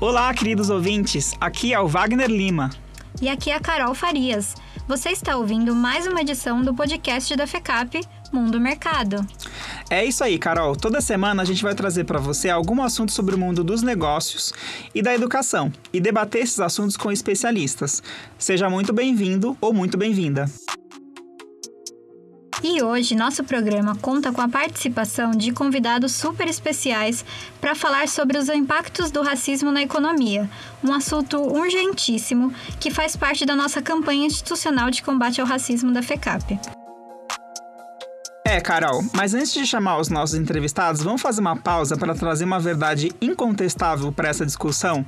Olá, queridos ouvintes. Aqui é o Wagner Lima. E aqui é a Carol Farias. Você está ouvindo mais uma edição do podcast da FECAP Mundo Mercado. É isso aí, Carol. Toda semana a gente vai trazer para você algum assunto sobre o mundo dos negócios e da educação e debater esses assuntos com especialistas. Seja muito bem-vindo ou muito bem-vinda. E hoje nosso programa conta com a participação de convidados super especiais para falar sobre os impactos do racismo na economia, um assunto urgentíssimo que faz parte da nossa campanha institucional de combate ao racismo da FECAP. É, Carol, mas antes de chamar os nossos entrevistados, vamos fazer uma pausa para trazer uma verdade incontestável para essa discussão?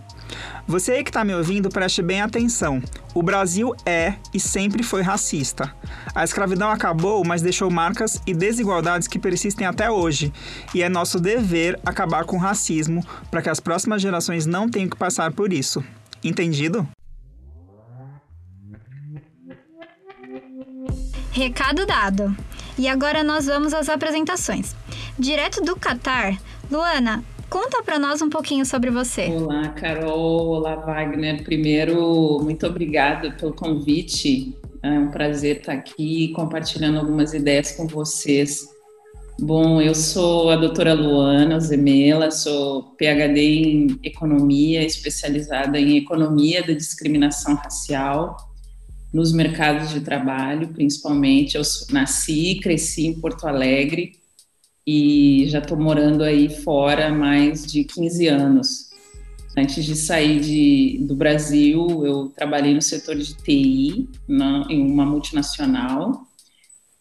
Você aí que está me ouvindo, preste bem atenção. O Brasil é e sempre foi racista. A escravidão acabou, mas deixou marcas e desigualdades que persistem até hoje. E é nosso dever acabar com o racismo para que as próximas gerações não tenham que passar por isso. Entendido? Recado dado. E agora nós vamos às apresentações. Direto do Catar, Luana, conta para nós um pouquinho sobre você. Olá, Carol. Olá, Wagner. Primeiro, muito obrigada pelo convite. É um prazer estar aqui compartilhando algumas ideias com vocês. Bom, eu sou a doutora Luana Zemela, sou PhD em Economia, especializada em Economia da Discriminação Racial nos mercados de trabalho, principalmente. Eu nasci e cresci em Porto Alegre e já estou morando aí fora há mais de 15 anos. Antes de sair de, do Brasil, eu trabalhei no setor de TI, na, em uma multinacional,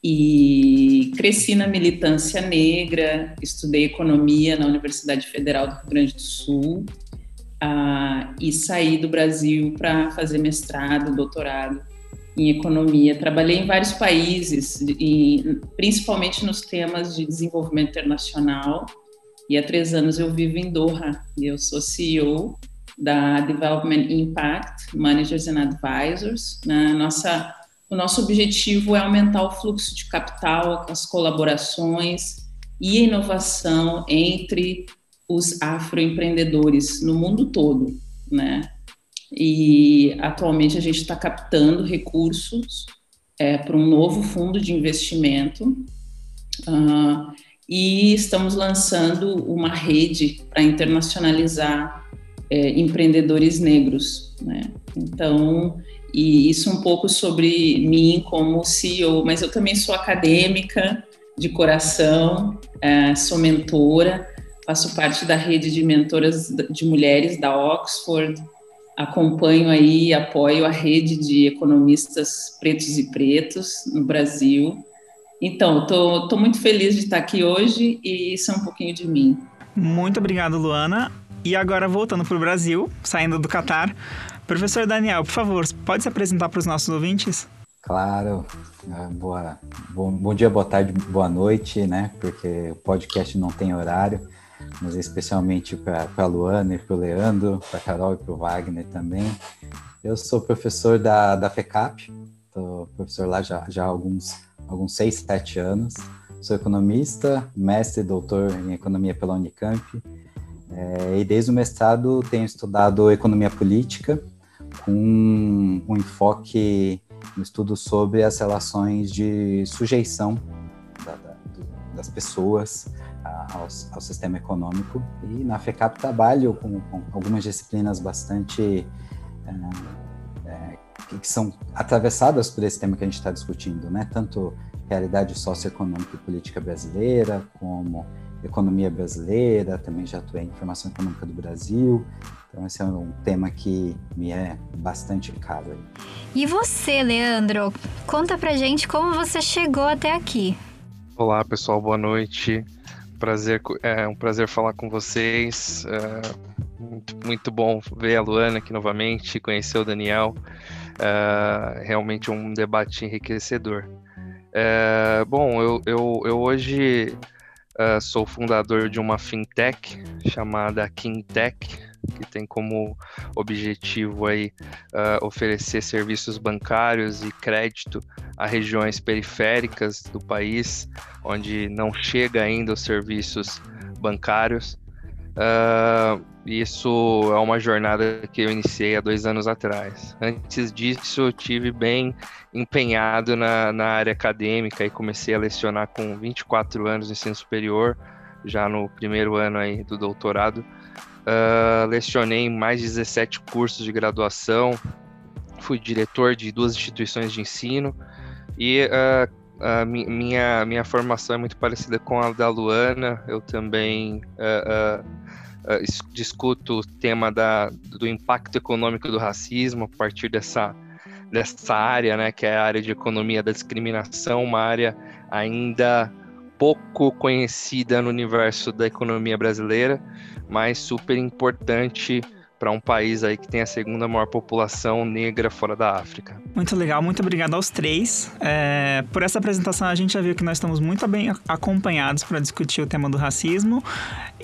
e cresci na militância negra, estudei economia na Universidade Federal do Rio Grande do Sul, uh, e saí do Brasil para fazer mestrado, doutorado em economia. Trabalhei em vários países, e, principalmente nos temas de desenvolvimento internacional. E há três anos eu vivo em Doha e eu sou CEO da Development Impact Managers and Advisors. Na nossa, o nosso objetivo é aumentar o fluxo de capital, as colaborações e inovação entre os afroempreendedores no mundo todo, né? E atualmente a gente está captando recursos é, para um novo fundo de investimento uh, e estamos lançando uma rede para internacionalizar é, empreendedores negros. Né? Então, e isso um pouco sobre mim como CEO, mas eu também sou acadêmica de coração, é, sou mentora, faço parte da rede de mentoras de mulheres da Oxford, acompanho aí, apoio a rede de economistas pretos e pretos no Brasil. Então, estou muito feliz de estar aqui hoje e isso é um pouquinho de mim. Muito obrigado, Luana. E agora, voltando para o Brasil, saindo do Catar, professor Daniel, por favor, pode se apresentar para os nossos ouvintes? Claro. Ah, boa, bom, bom dia, boa tarde, boa noite, né? Porque o podcast não tem horário mas especialmente para a Luana e para o Leandro, para a Carol e para o Wagner também. Eu sou professor da, da FECAP, estou professor lá já, já há alguns, alguns seis, sete anos. Sou economista, mestre e doutor em economia pela Unicamp, é, e desde o mestrado tenho estudado economia política, com um enfoque no estudo sobre as relações de sujeição da, da, das pessoas ao, ao, sistema econômico. E na FECAP trabalho com, com algumas disciplinas bastante é, é, que são atravessadas por esse tema que a gente está discutindo, né? Tanto realidade socioeconômica e política brasileira, como economia brasileira, também já atuei em informação econômica do Brasil. Então esse é um tema que me é bastante caro. E você, Leandro, conta pra gente como você chegou até aqui. Olá, pessoal, boa noite. Prazer, é um prazer falar com vocês. É, muito, muito bom ver a Luana aqui novamente, conhecer o Daniel. É, realmente um debate enriquecedor. É, bom, eu, eu, eu hoje é, sou fundador de uma fintech chamada Kingtech que tem como objetivo aí uh, oferecer serviços bancários e crédito a regiões periféricas do país, onde não chega ainda os serviços bancários. Uh, isso é uma jornada que eu iniciei há dois anos atrás. Antes disso, eu tive bem empenhado na, na área acadêmica e comecei a lecionar com 24 anos no ensino superior, já no primeiro ano aí do doutorado. Uh, lecionei mais de 17 cursos de graduação, fui diretor de duas instituições de ensino e uh, a minha, minha formação é muito parecida com a da Luana. Eu também uh, uh, uh, discuto o tema da, do impacto econômico do racismo a partir dessa, dessa área, né, que é a área de economia da discriminação, uma área ainda pouco conhecida no universo da economia brasileira, mas super importante para um país aí que tem a segunda maior população negra fora da África. Muito legal, muito obrigado aos três. É, por essa apresentação, a gente já viu que nós estamos muito bem acompanhados para discutir o tema do racismo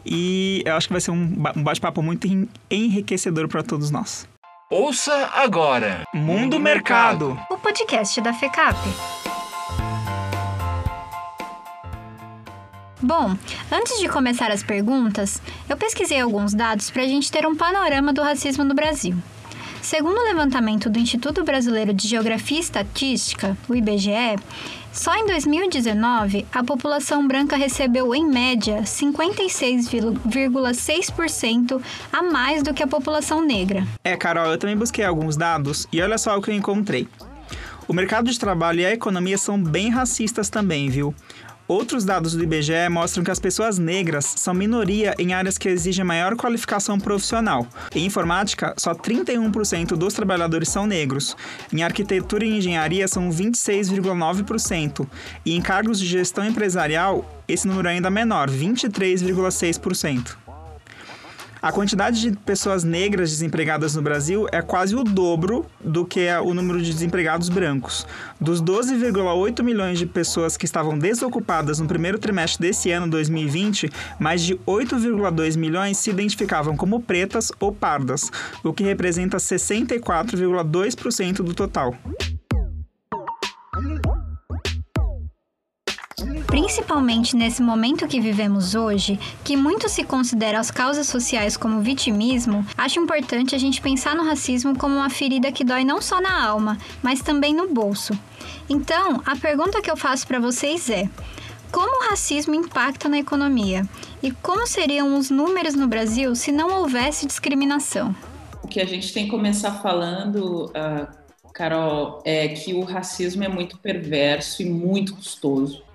e eu acho que vai ser um bate-papo muito enriquecedor para todos nós. Ouça agora Mundo Mercado, o podcast da FECAP. Bom, antes de começar as perguntas, eu pesquisei alguns dados para a gente ter um panorama do racismo no Brasil. Segundo o levantamento do Instituto Brasileiro de Geografia e Estatística, o IBGE, só em 2019 a população branca recebeu, em média, 56,6% a mais do que a população negra. É, Carol, eu também busquei alguns dados e olha só o que eu encontrei. O mercado de trabalho e a economia são bem racistas também, viu? Outros dados do IBGE mostram que as pessoas negras são minoria em áreas que exigem maior qualificação profissional. Em informática, só 31% dos trabalhadores são negros. Em arquitetura e engenharia, são 26,9%. E em cargos de gestão empresarial, esse número é ainda menor, 23,6%. A quantidade de pessoas negras desempregadas no Brasil é quase o dobro do que é o número de desempregados brancos. Dos 12,8 milhões de pessoas que estavam desocupadas no primeiro trimestre desse ano 2020, mais de 8,2 milhões se identificavam como pretas ou pardas, o que representa 64,2% do total. Principalmente nesse momento que vivemos hoje, que muito se considera as causas sociais como vitimismo, acho importante a gente pensar no racismo como uma ferida que dói não só na alma, mas também no bolso. Então, a pergunta que eu faço para vocês é: como o racismo impacta na economia? E como seriam os números no Brasil se não houvesse discriminação? O que a gente tem que começar falando, uh, Carol, é que o racismo é muito perverso e muito custoso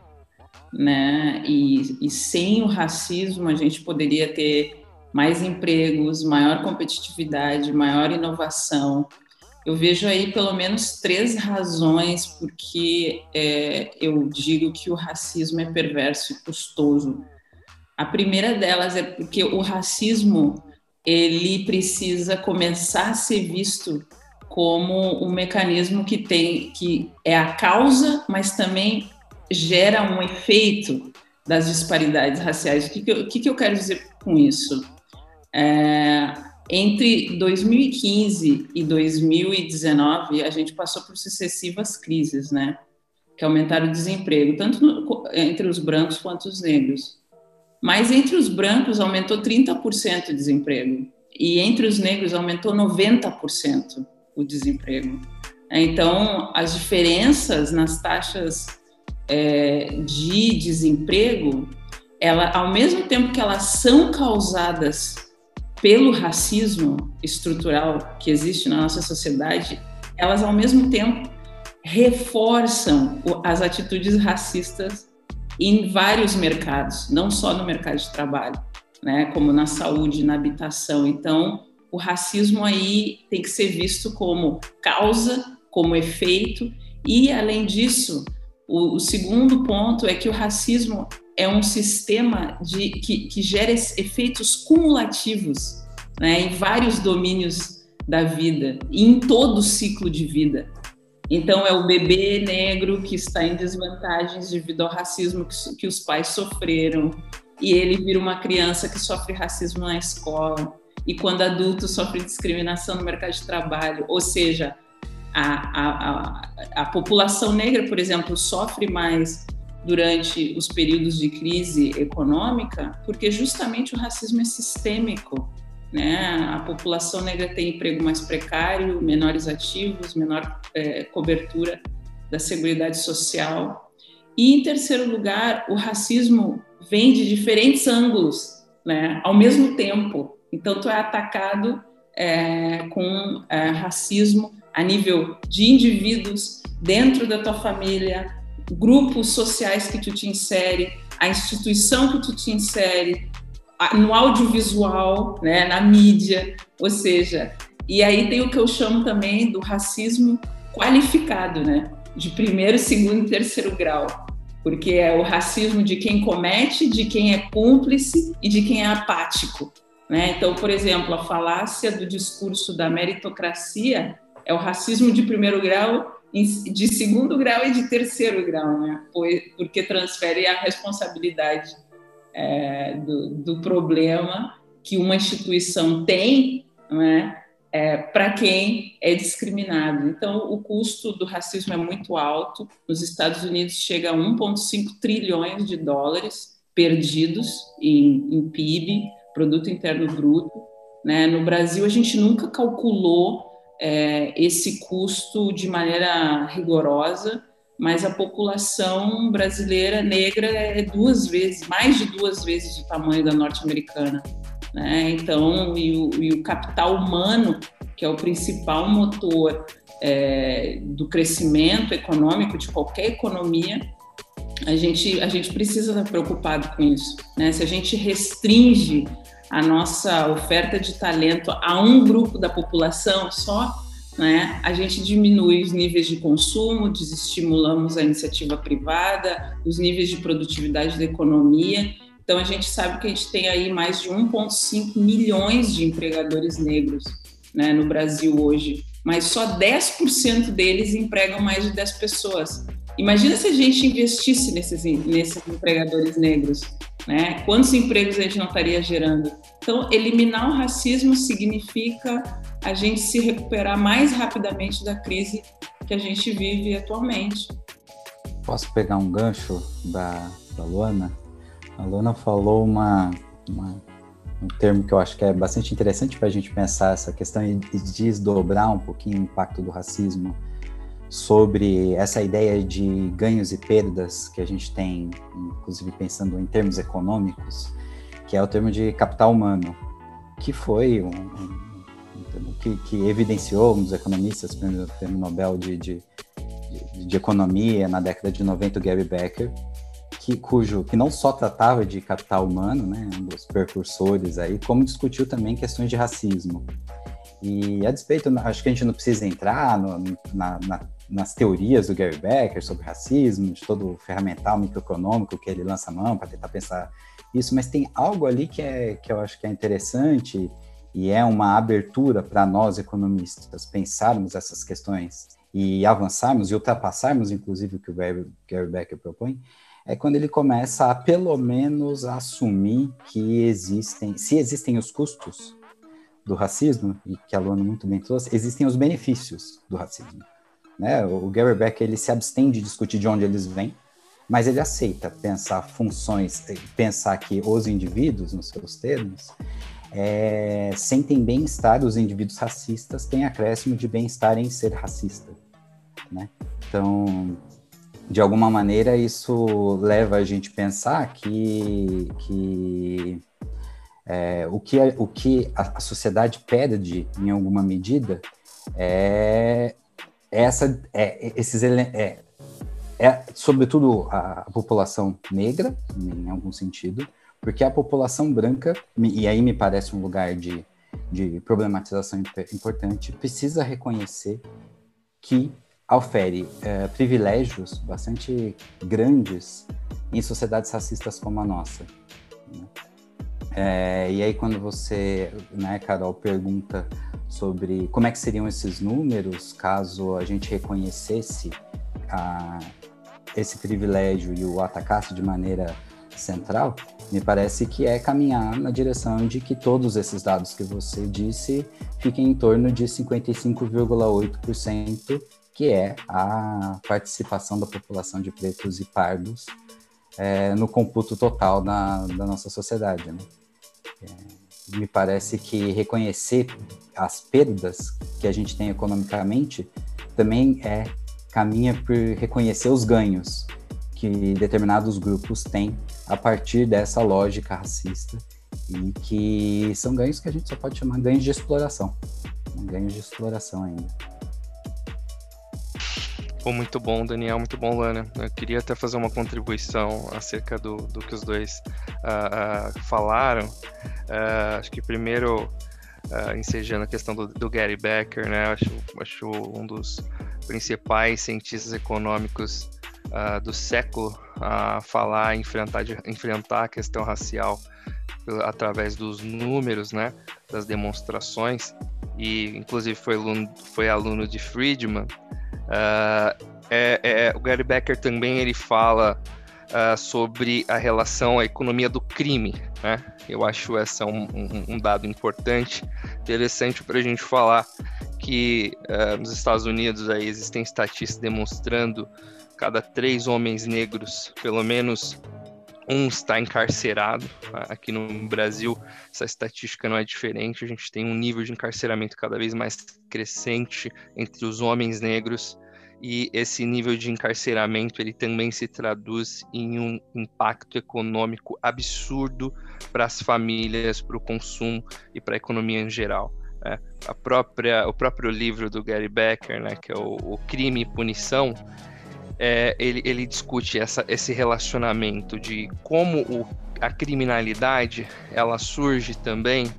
né? E, e sem o racismo a gente poderia ter mais empregos, maior competitividade, maior inovação. Eu vejo aí pelo menos três razões porque é, eu digo que o racismo é perverso e custoso. A primeira delas é porque o racismo ele precisa começar a ser visto como um mecanismo que tem que é a causa, mas também gera um efeito das disparidades raciais. O que, que, eu, que, que eu quero dizer com isso? É, entre 2015 e 2019, a gente passou por sucessivas crises, né? Que aumentaram o desemprego, tanto no, entre os brancos quanto os negros. Mas entre os brancos aumentou 30% o desemprego. E entre os negros aumentou 90% o desemprego. Então, as diferenças nas taxas é, de desemprego, ela, ao mesmo tempo que elas são causadas pelo racismo estrutural que existe na nossa sociedade, elas ao mesmo tempo reforçam as atitudes racistas em vários mercados, não só no mercado de trabalho, né, como na saúde, na habitação. Então, o racismo aí tem que ser visto como causa, como efeito e, além disso, o, o segundo ponto é que o racismo é um sistema de, que, que gera efeitos cumulativos né, em vários domínios da vida e em todo o ciclo de vida. Então, é o bebê negro que está em desvantagens devido ao racismo que, que os pais sofreram, e ele vira uma criança que sofre racismo na escola, e quando adulto sofre discriminação no mercado de trabalho, ou seja, a, a, a, população negra, por exemplo, sofre mais durante os períodos de crise econômica, porque justamente o racismo é sistêmico. Né? A população negra tem emprego mais precário, menores ativos, menor é, cobertura da seguridade social. E, em terceiro lugar, o racismo vem de diferentes ângulos, né? ao mesmo tempo. Então, tu é atacado é, com é, racismo a nível de indivíduos dentro da tua família, grupos sociais que tu te insere, a instituição que tu te insere, no audiovisual, né, na mídia, ou seja, e aí tem o que eu chamo também do racismo qualificado, né, de primeiro, segundo e terceiro grau, porque é o racismo de quem comete, de quem é cúmplice e de quem é apático. Né? Então, por exemplo, a falácia do discurso da meritocracia é o racismo de primeiro grau, de segundo grau e de terceiro grau, né? porque transfere a responsabilidade é, do, do, problema que uma instituição tem né? é, para quem é discriminado. Então, o custo do racismo é muito alto. Nos Estados Unidos chega a 1,5 trilhões de dólares perdidos em, em PIB, Produto Interno Bruto. Né? No Brasil, a gente nunca calculou é, esse custo de maneira rigorosa, mas a população brasileira negra é duas vezes, mais de duas vezes o tamanho da norte-americana. Né? Então, e o, e o, capital humano, que é o principal motor é, do crescimento econômico de qualquer economia, a gente, a gente precisa estar preocupado com isso. Né? Se a gente restringe a nossa oferta de talento a um grupo da população só, né, a gente diminui os níveis de consumo, desestimulamos a iniciativa privada, os níveis de produtividade da economia então, a gente sabe que a gente tem aí mais de 1,5 milhões de empregadores negros né, no Brasil hoje, mas só 10% deles empregam mais de 10 pessoas. Imagina se a gente investisse nesses, nesses empregadores negros, né? Quantos empregos a gente não estaria gerando? Então, eliminar o racismo significa a gente se recuperar mais rapidamente da crise que a gente vive atualmente. Posso pegar um gancho da, da Luana? A Luana falou uma, uma, um termo que eu acho que é bastante interessante para a gente pensar essa questão e desdobrar um pouquinho o impacto do racismo sobre essa ideia de ganhos e perdas que a gente tem, inclusive pensando em termos econômicos, que é o termo de capital humano, que foi um, um, um termo que, que, evidenciou um dos economistas, prêmio, prêmio Nobel de, de, de, de, Economia na década de 90, Gary Becker, que, cujo, que não só tratava de capital humano, né, um dos precursores aí, como discutiu também questões de racismo. E a despeito, acho que a gente não precisa entrar no, na, na, nas teorias do Gary Becker sobre racismo, de todo o ferramental microeconômico que ele lança a mão para tentar pensar isso, mas tem algo ali que, é, que eu acho que é interessante e é uma abertura para nós economistas pensarmos essas questões e avançarmos e ultrapassarmos, inclusive, o que o Gary, Becker propõe, é quando ele começa a pelo menos assumir que existem, se existem os custos do racismo, e que a Luana muito bem trouxe, existem os benefícios do racismo. Né? O Gary Becker ele se abstém de discutir de onde eles vêm, mas ele aceita pensar funções, pensar que os indivíduos, nos seus termos, é, sentem bem-estar, os indivíduos racistas têm acréscimo de bem-estar em ser racista. Né? Então, de alguma maneira, isso leva a gente a pensar que, que é, o que, a, o que a, a, sociedade perde, em alguma medida, é, essa, é, esses é, é, sobretudo a, a população negra, em algum sentido, porque a população branca, e aí me parece um lugar de, de problematização importante, precisa reconhecer que ofere é, privilégios bastante grandes em sociedades racistas como a nossa. Né? É, e aí quando você, né, Carol, pergunta sobre como é que seriam esses números caso a gente reconhecesse a, esse privilégio e o atacasse de maneira central, me parece que é caminhar na direção de que todos esses dados que você disse fiquem em torno de 55,8% que é a participação da população de pretos e pardos é, no computo total da, da nossa sociedade. Né? Me parece que reconhecer as perdas que a gente tem economicamente também é caminha por reconhecer os ganhos que determinados grupos têm a partir dessa lógica racista e que são ganhos que a gente só pode chamar ganhos de exploração, ganhos de exploração ainda. Pô, muito bom, Daniel, muito bom, Lana. Eu queria até fazer uma contribuição acerca do, do que os dois uh, uh, falaram. Uh, acho que primeiro, uh, ensejando a questão do, do, Gary Becker, né? Acho, acho um dos principais cientistas econômicos do século a falar, enfrentar, enfrentar a questão racial através dos números, né? Das demonstrações. E, inclusive, foi aluno, foi aluno de Friedman. Uh, é, é, o Gary Becker também ele fala uh, sobre a relação à economia do crime. Né? Eu acho essa um, um, um dado importante, interessante para a gente falar que uh, nos Estados Unidos aí existem estatísticas demonstrando cada três homens negros, pelo menos um está encarcerado. Aqui no Brasil, essa estatística não é diferente. A gente tem um nível de encarceramento cada vez mais crescente entre os homens negros e esse nível de encarceramento ele também se traduz em um impacto econômico absurdo para as famílias, para o consumo e para a economia em geral. Né? A própria, o próprio livro do Gary Becker, né, que é o, o Crime e Punição, é, ele, ele discute essa, esse relacionamento de como o, a criminalidade ela surge também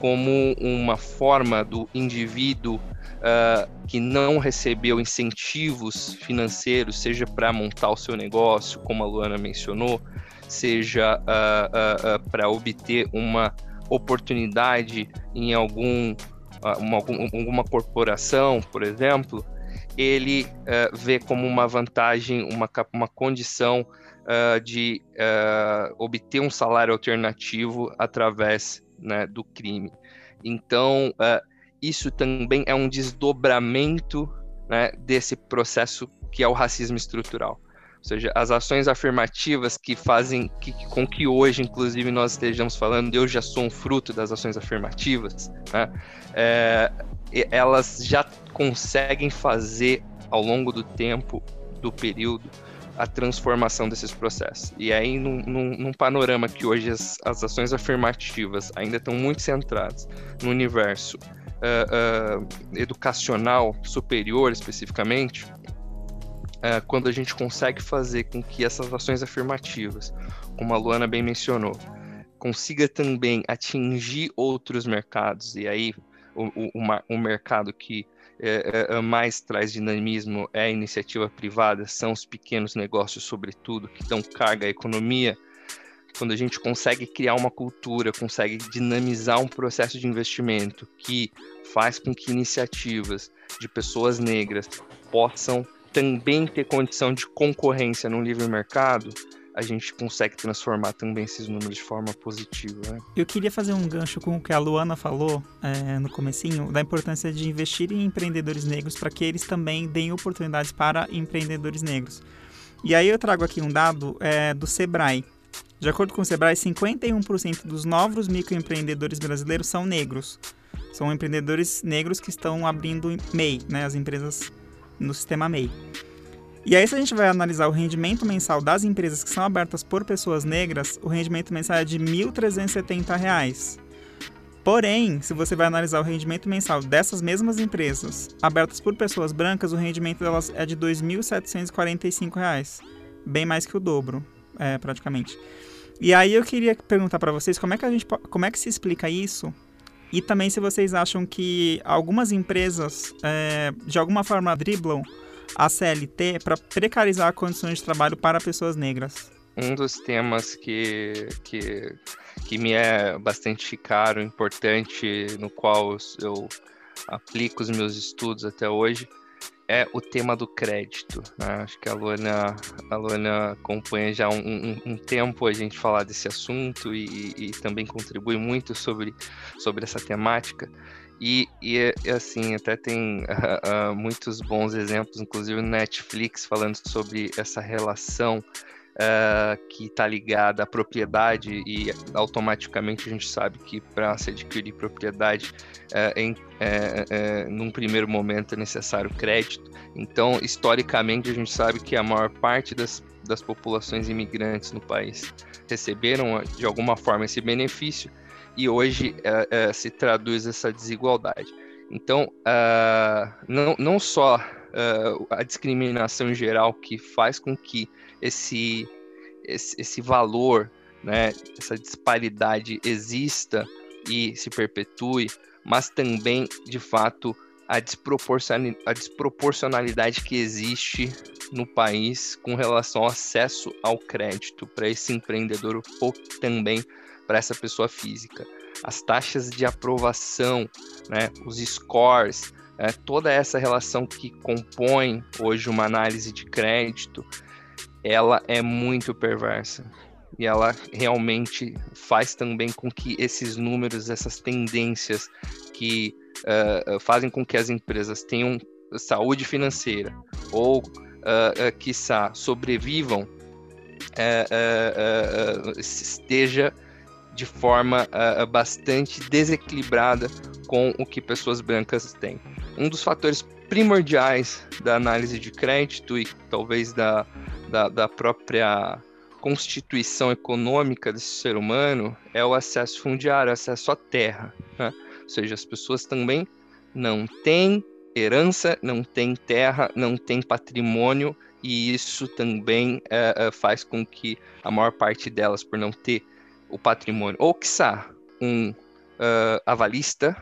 como uma forma do indivíduo uh, que não recebeu incentivos financeiros, seja para montar o seu negócio, como a Luana mencionou, seja uh, uh, para obter uma oportunidade em algum, uma, alguma corporação, por exemplo, ele uh, vê como uma vantagem, uma, uma condição uh, de uh, obter um salário alternativo através né, do crime. Então, isso também é um desdobramento né, desse processo que é o racismo estrutural. Ou seja, as ações afirmativas que fazem que, com que hoje, inclusive, nós estejamos falando, eu já sou um fruto das ações afirmativas, né? é, elas já conseguem fazer ao longo do tempo, do período, a transformação desses processos. E aí, num, num, num panorama que hoje as, as, ações afirmativas ainda estão muito centradas no universo uh, uh, educacional superior, especificamente, uh, quando a gente consegue fazer com que essas ações afirmativas, como a Luana bem mencionou, consiga também atingir outros mercados, e aí o, o mercado que é, é, mais traz dinamismo é a iniciativa privada, são os pequenos negócios, sobretudo, que dão carga à economia. Quando a gente consegue criar uma cultura, consegue dinamizar um processo de investimento que faz com que iniciativas de pessoas negras possam também ter condição de concorrência no livre mercado, a gente consegue transformar também esses números de forma positiva. Né? Eu queria fazer um gancho com o que a Luana falou é, no comecinho, da importância de investir em empreendedores negros para que eles também deem oportunidades para empreendedores negros. E aí eu trago aqui um dado é, do Sebrae. De acordo com o Sebrae, 51% dos novos microempreendedores brasileiros são negros. São empreendedores negros que estão abrindo MEI, né, as empresas no sistema MEI. E aí, se a gente vai analisar o rendimento mensal das empresas que são abertas por pessoas negras, o rendimento mensal é de R$ 1.370. Porém, se você vai analisar o rendimento mensal dessas mesmas empresas abertas por pessoas brancas, o rendimento delas é de R$ 2.745, bem mais que o dobro, é, praticamente. E aí eu queria perguntar para vocês como é que a gente como é que se explica isso e também se vocês acham que algumas empresas é, de alguma forma driblam a CLT para precarizar condições de trabalho para pessoas negras? Um dos temas que, que, que me é bastante caro, importante, no qual eu aplico os meus estudos até hoje, é o tema do crédito. Né? Acho que a Luana, a Luana acompanha já um, um, um, tempo a gente falar desse assunto e, e, também contribui muito sobre, sobre essa temática. E, e, assim, até tem uh, uh, muitos bons exemplos, inclusive Netflix, falando sobre essa relação uh, que está ligada à propriedade e automaticamente a gente sabe que para se adquirir propriedade, uh, em, uh, num primeiro momento é necessário crédito. Então, historicamente, a gente sabe que a maior parte das, das populações imigrantes no país receberam de alguma forma esse benefício e hoje se traduz essa desigualdade. Então, não, não só uh, a discriminação em geral que faz com que esse, esse, esse valor, né, essa disparidade exista e se perpetue, mas também, de fato, a, a desproporcionalidade que existe no país com relação ao acesso ao crédito para esse empreendedor ou também para essa pessoa física. As taxas de aprovação, né, os scores, é, toda essa relação que compõe hoje uma análise de crédito, ela é muito perversa. E ela realmente faz também com que esses números, essas tendências que uh, fazem com que as empresas tenham saúde financeira ou, uh, uh, quiçá, sobrevivam, uh, esteja de forma bastante desequilibrada com o que pessoas brancas têm um dos fatores primordiais da análise de crédito e talvez da, da, da própria constituição econômica desse ser humano é o acesso fundiário, acesso à terra. Né? Ou seja, as pessoas também não têm herança, não têm terra, não têm patrimônio, e isso também é, faz com que a maior parte delas, por não ter o patrimônio, ou quiçá um uh, avalista,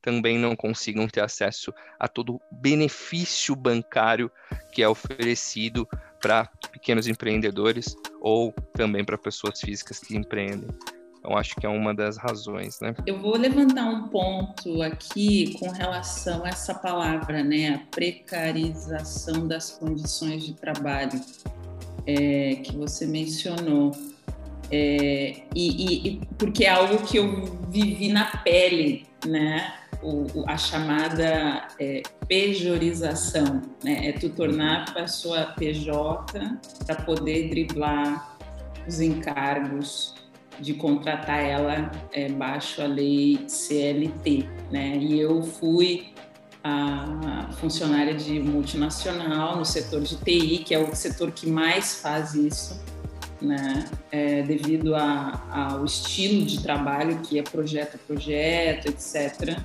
também não consigam ter acesso a todo o benefício bancário que é oferecido para pequenos empreendedores ou também para pessoas físicas que empreendem. Então, acho que é uma das razões, né? Eu vou levantar um ponto aqui com relação a essa palavra, né? A precarização das condições de trabalho é, que você mencionou. É, e, e, porque é algo que eu vivi na pele, né? o, a chamada é, pejorização, né? é tu tornar a pessoa PJ para poder driblar os encargos de contratar ela é, baixo a lei CLT, né? E eu fui a funcionária de multinacional no setor de TI, que é o setor que mais faz isso, né? É, devido a, ao estilo de trabalho que é projeto a projeto, etc.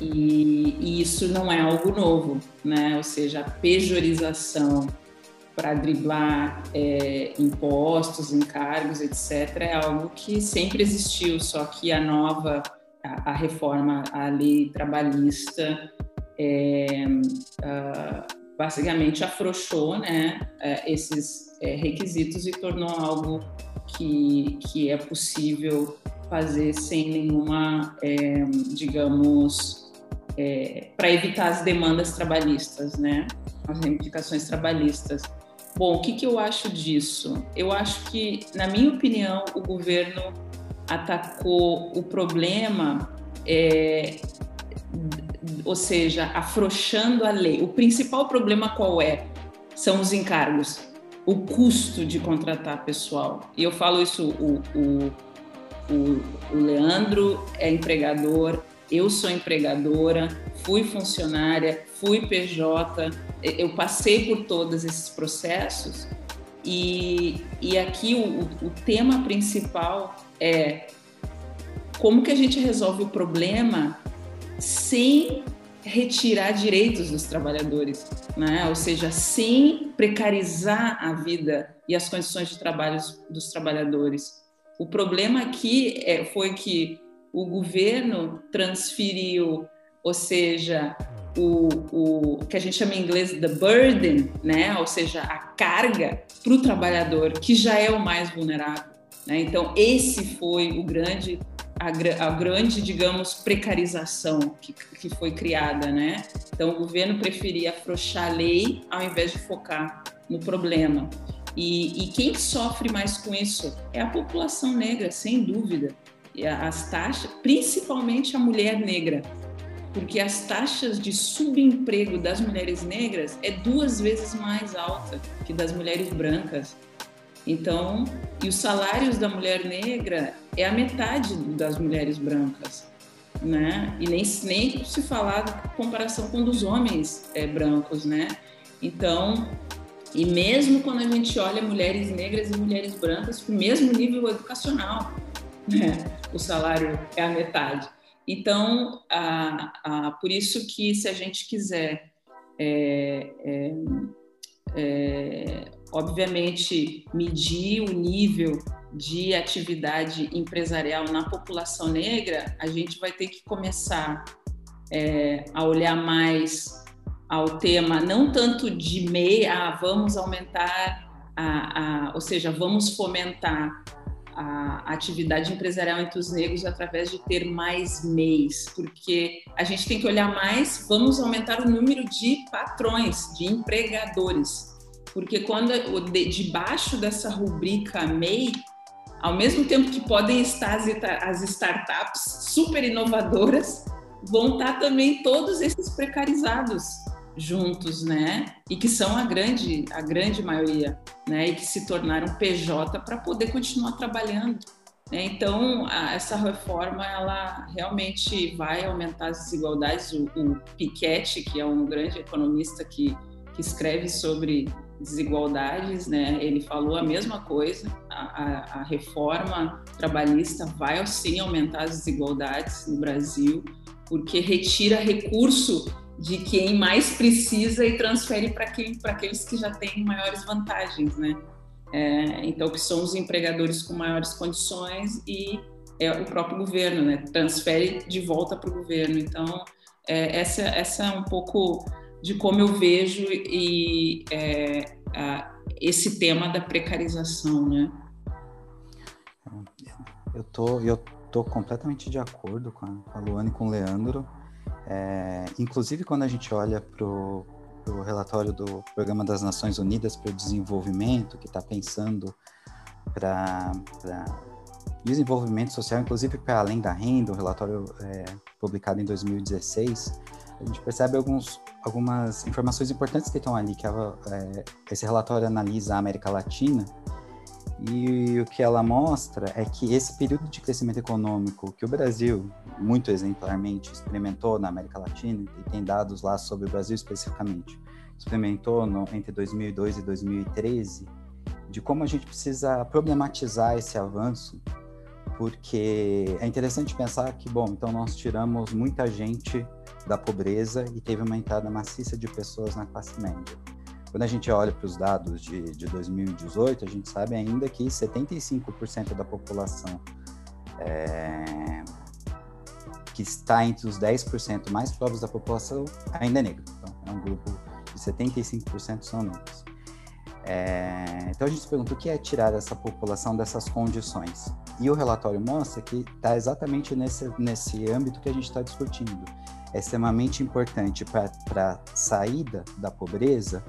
E, e, isso não é algo novo, né? Ou seja, a pejorização para driblar é, impostos, encargos, etc., é algo que sempre existiu, só que a nova, a, a reforma, a lei trabalhista, é, basicamente afrouxou né, é, esses é, requisitos e tornou algo que, que é possível fazer sem nenhuma, é, digamos, é, para evitar as demandas trabalhistas, né? As reivindicações trabalhistas. Bom, o que, que eu acho disso? Eu acho que, na minha opinião, o governo atacou o problema, é, ou seja, afrouxando a lei. O principal problema qual é? São os encargos, o custo de contratar pessoal. E eu falo isso, o, o, o, o Leandro é empregador, eu sou empregadora, fui funcionária, fui PJ, eu passei por todos esses processos e, e aqui o, o tema principal é como que a gente resolve o problema sem retirar direitos dos trabalhadores, né? ou seja, sem precarizar a vida e as condições de trabalho dos trabalhadores. O problema aqui é, foi que o governo transferiu, ou seja, o, o que a gente chama em inglês the burden, né? ou seja, a carga para o trabalhador, que já é o mais vulnerável. Né? Então, esse foi o grande, a, a, grande, digamos, precarização que, que foi criada. Né? Então, o governo preferia afrouxar a lei ao invés de focar no problema. E, e quem sofre mais com isso é a população negra, sem dúvida as taxas, principalmente a mulher negra, porque as taxas de subemprego das mulheres negras é duas vezes mais alta que das mulheres brancas. Então, e os salários da mulher negra é a metade das mulheres brancas, né? E nem, nem se falar da comparação com dos homens é, brancos, né? Então, e mesmo quando a gente olha mulheres negras e mulheres brancas, o mesmo nível educacional, né? o salário é a metade. Então, a, a, por isso que se a gente quiser, é, é, é, obviamente, medir o nível de atividade empresarial na população negra, a gente vai ter que começar é, a olhar mais ao tema, não tanto de meia, ah, vamos aumentar, a, a, ou seja, vamos fomentar a atividade empresarial entre os negros através de ter mais MEIs, porque a gente tem que olhar mais, vamos aumentar o número de patrões, de empregadores, porque quando debaixo dessa rubrica MEI, ao mesmo tempo que podem estar as startups super inovadoras, vão estar também todos esses precarizados juntos, né? E que são a grande, a grande maioria, né? E que se tornaram PJ para poder continuar trabalhando. Né? Então, a, essa reforma, ela realmente vai aumentar as desigualdades. O, o Piketty, que é um grande economista que, que escreve sobre desigualdades, né? Ele falou a mesma coisa. A, a, a reforma trabalhista vai sim aumentar as desigualdades no Brasil, porque retira recurso de quem mais precisa e transfere para aqueles que já têm maiores vantagens, né? É, então, que são os empregadores com maiores condições e é o próprio governo, né? Transfere de volta para o governo. Então, é, essa, essa é um pouco de como eu vejo e é, a, esse tema da precarização, né? Eu tô, eu tô completamente de acordo com a, com a Luana e com o Leandro. É, inclusive, quando a gente olha para o relatório do Programa das Nações Unidas para o Desenvolvimento, que está pensando para desenvolvimento social, inclusive para além da renda, o relatório é, publicado em 2016, a gente percebe alguns, algumas informações importantes que estão ali, que ela, é, esse relatório analisa a América Latina e o que ela mostra é que esse período de crescimento econômico que o Brasil, muito exemplarmente, experimentou na América Latina, e tem dados lá sobre o Brasil especificamente, experimentou no, entre 2002 e 2013, de como a gente precisa problematizar esse avanço, porque é interessante pensar que, bom, então nós tiramos muita gente da pobreza e teve uma entrada maciça de pessoas na classe média. Quando a gente olha para os dados de, de 2018, a gente sabe ainda que 75% da população é, que está entre os 10% mais pobres da população ainda é negra. Então, é um grupo de 75% são negros. É, então a gente se pergunta o que é tirar essa população dessas condições. E o relatório mostra que está exatamente nesse, nesse âmbito que a gente está discutindo. É extremamente importante para a saída da pobreza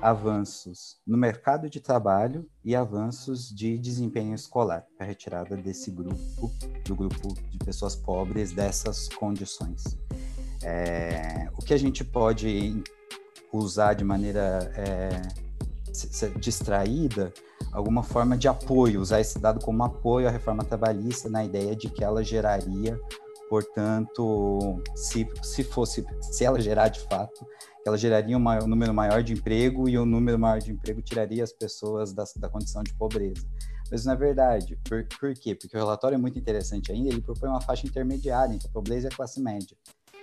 avanços no mercado de trabalho e avanços de desempenho escolar, para retirada desse grupo, do grupo de pessoas pobres dessas condições. É, o que a gente pode usar de maneira é, distraída, alguma forma de apoio, usar esse dado como apoio à reforma trabalhista, na ideia de que ela geraria Portanto, se, se fosse, se ela gerar de fato, ela geraria um, maior, um número maior de emprego e o um número maior de emprego tiraria as pessoas da, da condição de pobreza. Mas é verdade. Por, por quê? Porque o relatório é muito interessante ainda, ele propõe uma faixa intermediária entre a pobreza e a classe média,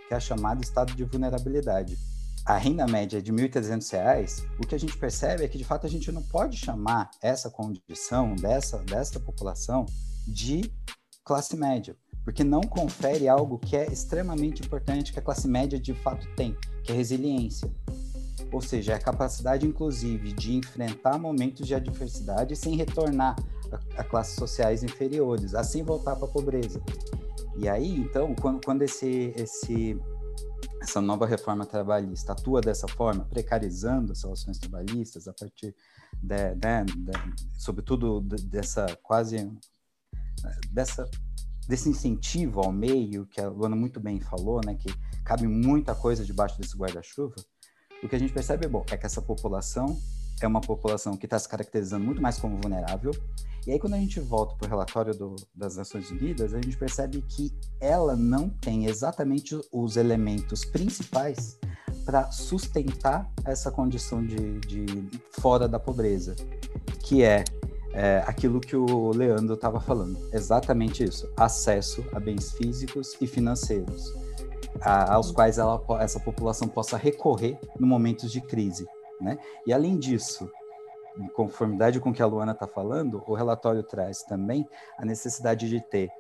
que é a chamada estado de vulnerabilidade. A renda média é de R$ 1.300, o que a gente percebe é que, de fato, a gente não pode chamar essa condição dessa, dessa população de classe média porque não confere algo que é extremamente importante que a classe média de fato tem, que é resiliência. Ou seja, é a capacidade, inclusive, de enfrentar momentos de adversidade sem retornar a, classes sociais inferiores, assim voltar para a pobreza. E aí, então, quando, quando esse, esse, essa nova reforma trabalhista atua dessa forma, precarizando as relações trabalhistas a partir, de, de, de, sobretudo, dessa quase dessa desse incentivo ao meio, que a Luana muito bem falou, né, que cabe muita coisa debaixo desse guarda-chuva, o que a gente percebe é, bom, é que essa população é uma população que está se caracterizando muito mais como vulnerável. E aí, quando a gente volta para o relatório do, das Nações Unidas, a gente percebe que ela não tem exatamente os elementos principais para sustentar essa condição de, de, fora da pobreza, que é, é aquilo que o Leandro estava falando, exatamente isso: acesso a bens físicos e financeiros, a, aos quais ela, essa população possa recorrer no momentos de crise. Né? E além disso, em conformidade com o que a Luana está falando, o relatório traz também a necessidade de ter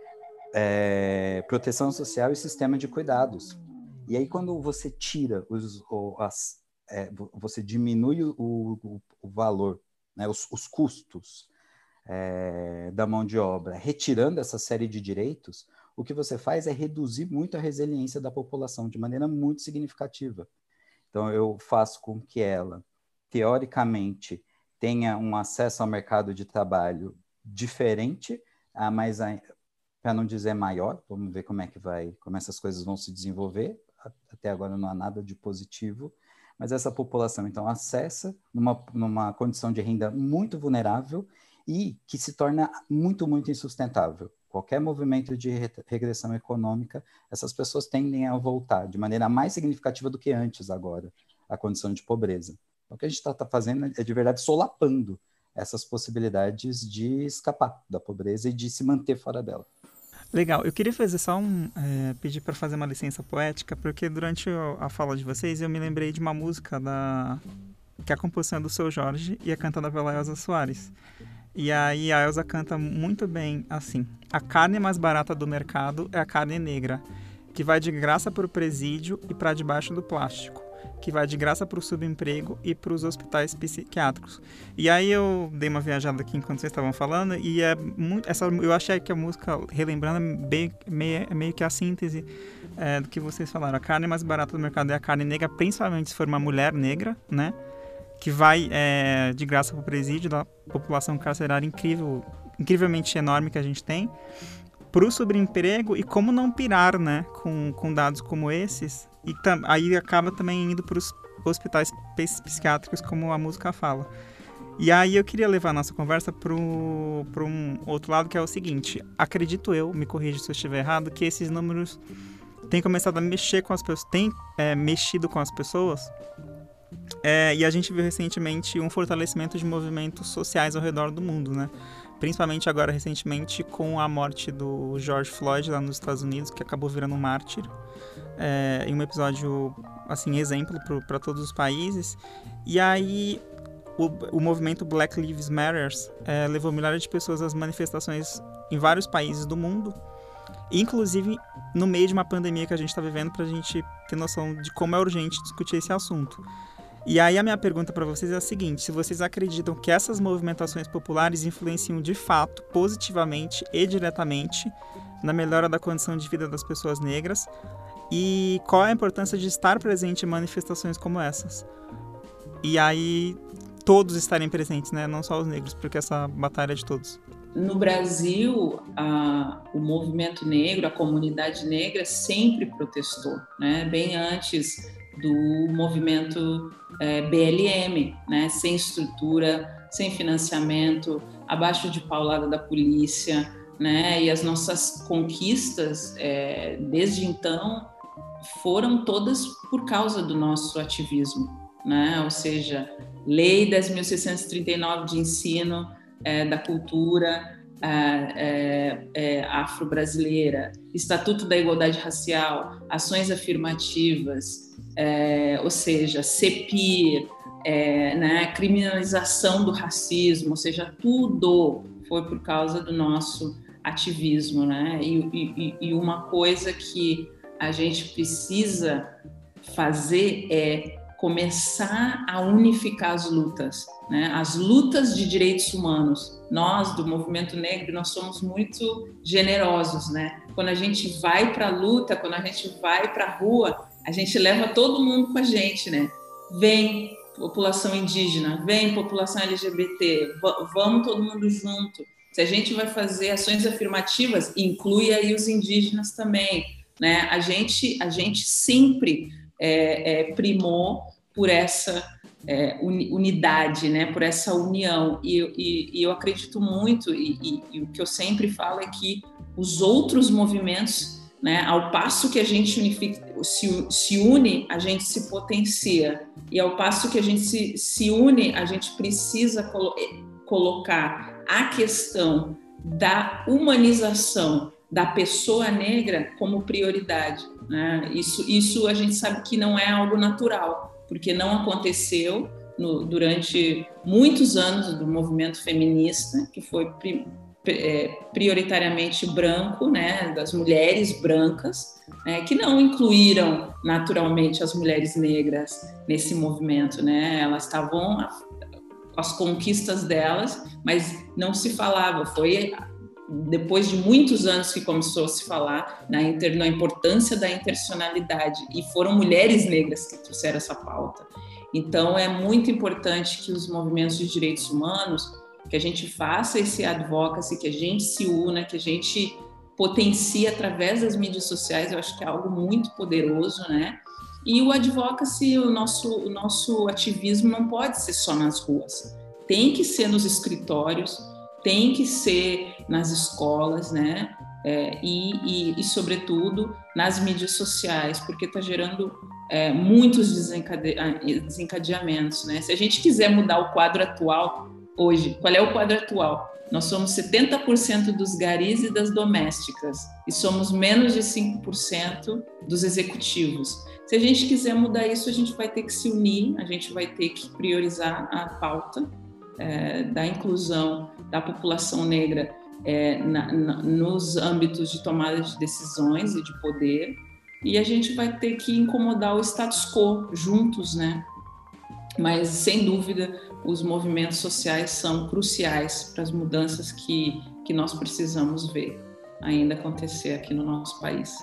é, proteção social e sistema de cuidados. E aí, quando você tira os, as, é, você diminui o, o, o valor, né, os, os custos é, da mão de obra, retirando essa série de direitos, o que você faz é reduzir muito a resiliência da população de maneira muito significativa. Então, eu faço com que ela, teoricamente, tenha um acesso ao mercado de trabalho diferente, ah, mas para não dizer maior, vamos ver como é que vai, como essas coisas vão se desenvolver. Até agora não há nada de positivo, mas essa população então acessa numa, numa condição de renda muito vulnerável e que se torna muito, muito insustentável. Qualquer movimento de regressão econômica, essas pessoas tendem a voltar de maneira mais significativa do que antes agora, a condição de pobreza. Então, o que a gente está tá fazendo é, de verdade, solapando essas possibilidades de escapar da pobreza e de se manter fora dela. Legal. Eu queria fazer só um. É, pedir para fazer uma licença poética, porque durante a fala de vocês eu me lembrei de uma música da. que é a composição do seu Jorge e é cantada pela Elza Soares. E aí a Elza canta muito bem assim: A carne mais barata do mercado é a carne negra, que vai de graça para o presídio e para debaixo do plástico que vai de graça para o subemprego e para os hospitais psiquiátricos. E aí eu dei uma viajada aqui enquanto vocês estavam falando e é muito, essa, eu achei que a música, relembrando, é bem, meio, meio que a síntese é, do que vocês falaram. A carne mais barata do mercado é a carne negra, principalmente se for uma mulher negra, né? Que vai é, de graça para o presídio da população carcerária incrível, incrivelmente enorme que a gente tem para o subemprego e como não pirar, né, com, com dados como esses e tam, aí acaba também indo para os hospitais psiquiátricos, como a música fala. E aí eu queria levar a nossa conversa para um outro lado, que é o seguinte. Acredito eu, me corrija se eu estiver errado, que esses números têm começado a mexer com as pessoas, têm é, mexido com as pessoas. É, e a gente viu recentemente um fortalecimento de movimentos sociais ao redor do mundo, né? Principalmente agora, recentemente, com a morte do George Floyd lá nos Estados Unidos, que acabou virando um mártir é, em um episódio, assim, exemplo para todos os países. E aí o, o movimento Black Lives Matter é, levou milhares de pessoas às manifestações em vários países do mundo, inclusive no meio de uma pandemia que a gente está vivendo, para a gente ter noção de como é urgente discutir esse assunto. E aí a minha pergunta para vocês é a seguinte: se vocês acreditam que essas movimentações populares influenciam de fato, positivamente e diretamente na melhora da condição de vida das pessoas negras, e qual é a importância de estar presente em manifestações como essas? E aí todos estarem presentes, né? Não só os negros, porque essa batalha é de todos. No Brasil, a, o movimento negro, a comunidade negra sempre protestou, né? Bem antes do movimento é, BLM, né? Sem estrutura, sem financiamento, abaixo de paulada da polícia, né? E as nossas conquistas é, desde então foram todas por causa do nosso ativismo, né? Ou seja, Lei 10.639 de ensino é, da cultura afro-brasileira, Estatuto da Igualdade Racial, ações afirmativas, é, ou seja, CEPIR, é, né, criminalização do racismo, ou seja, tudo foi por causa do nosso ativismo, né? E, e, e uma coisa que a gente precisa fazer é começar a unificar as lutas, né? As lutas de direitos humanos. Nós do movimento negro nós somos muito generosos, né? Quando a gente vai para a luta, quando a gente vai para a rua, a gente leva todo mundo com a gente, né? Vem população indígena, vem população LGBT, vamos todo mundo junto. Se a gente vai fazer ações afirmativas, inclui aí os indígenas também né? A gente, a gente sempre é, é, primou por essa é, unidade, né, por essa união. E, e, e eu acredito muito, e, e, o que eu sempre falo é que os outros movimentos, né, ao passo que a gente unifica, se, se une, a gente se potencia. E ao passo que a gente se, se une, a gente precisa colo colocar a questão da humanização da pessoa negra como prioridade. Né? Isso, isso a gente sabe que não é algo natural porque não aconteceu no, durante muitos anos do movimento feminista, que foi pri, é, prioritariamente branco, né, das mulheres brancas, né, que não incluíram naturalmente as mulheres negras nesse movimento, né, elas estavam as conquistas delas, mas não se falava. Foi depois de muitos anos que começou a se falar na, inter, na importância da interseccionalidade e foram mulheres negras que trouxeram essa pauta. Então é muito importante que os movimentos de direitos humanos, que a gente faça esse advocacy, que a gente se una, que a gente potencie através das mídias sociais, eu acho que é algo muito poderoso, né? E o advocacy, o nosso, o nosso ativismo não pode ser só nas ruas, tem que ser nos escritórios, tem que ser nas escolas, né? É, e, e, e, sobretudo, nas mídias sociais, porque está gerando é, muitos desencade desencadeamentos. Né? Se a gente quiser mudar o quadro atual, hoje, qual é o quadro atual? Nós somos 70% dos garis e das domésticas, e somos menos de 5% dos executivos. Se a gente quiser mudar isso, a gente vai ter que se unir, a gente vai ter que priorizar a pauta é, da inclusão da população negra é, na, na, nos âmbitos de tomada de decisões e de poder, e a gente vai ter que incomodar o status quo juntos, né? Mas, sem dúvida, os movimentos sociais são cruciais para as mudanças que, que nós precisamos ver ainda acontecer aqui no nosso país.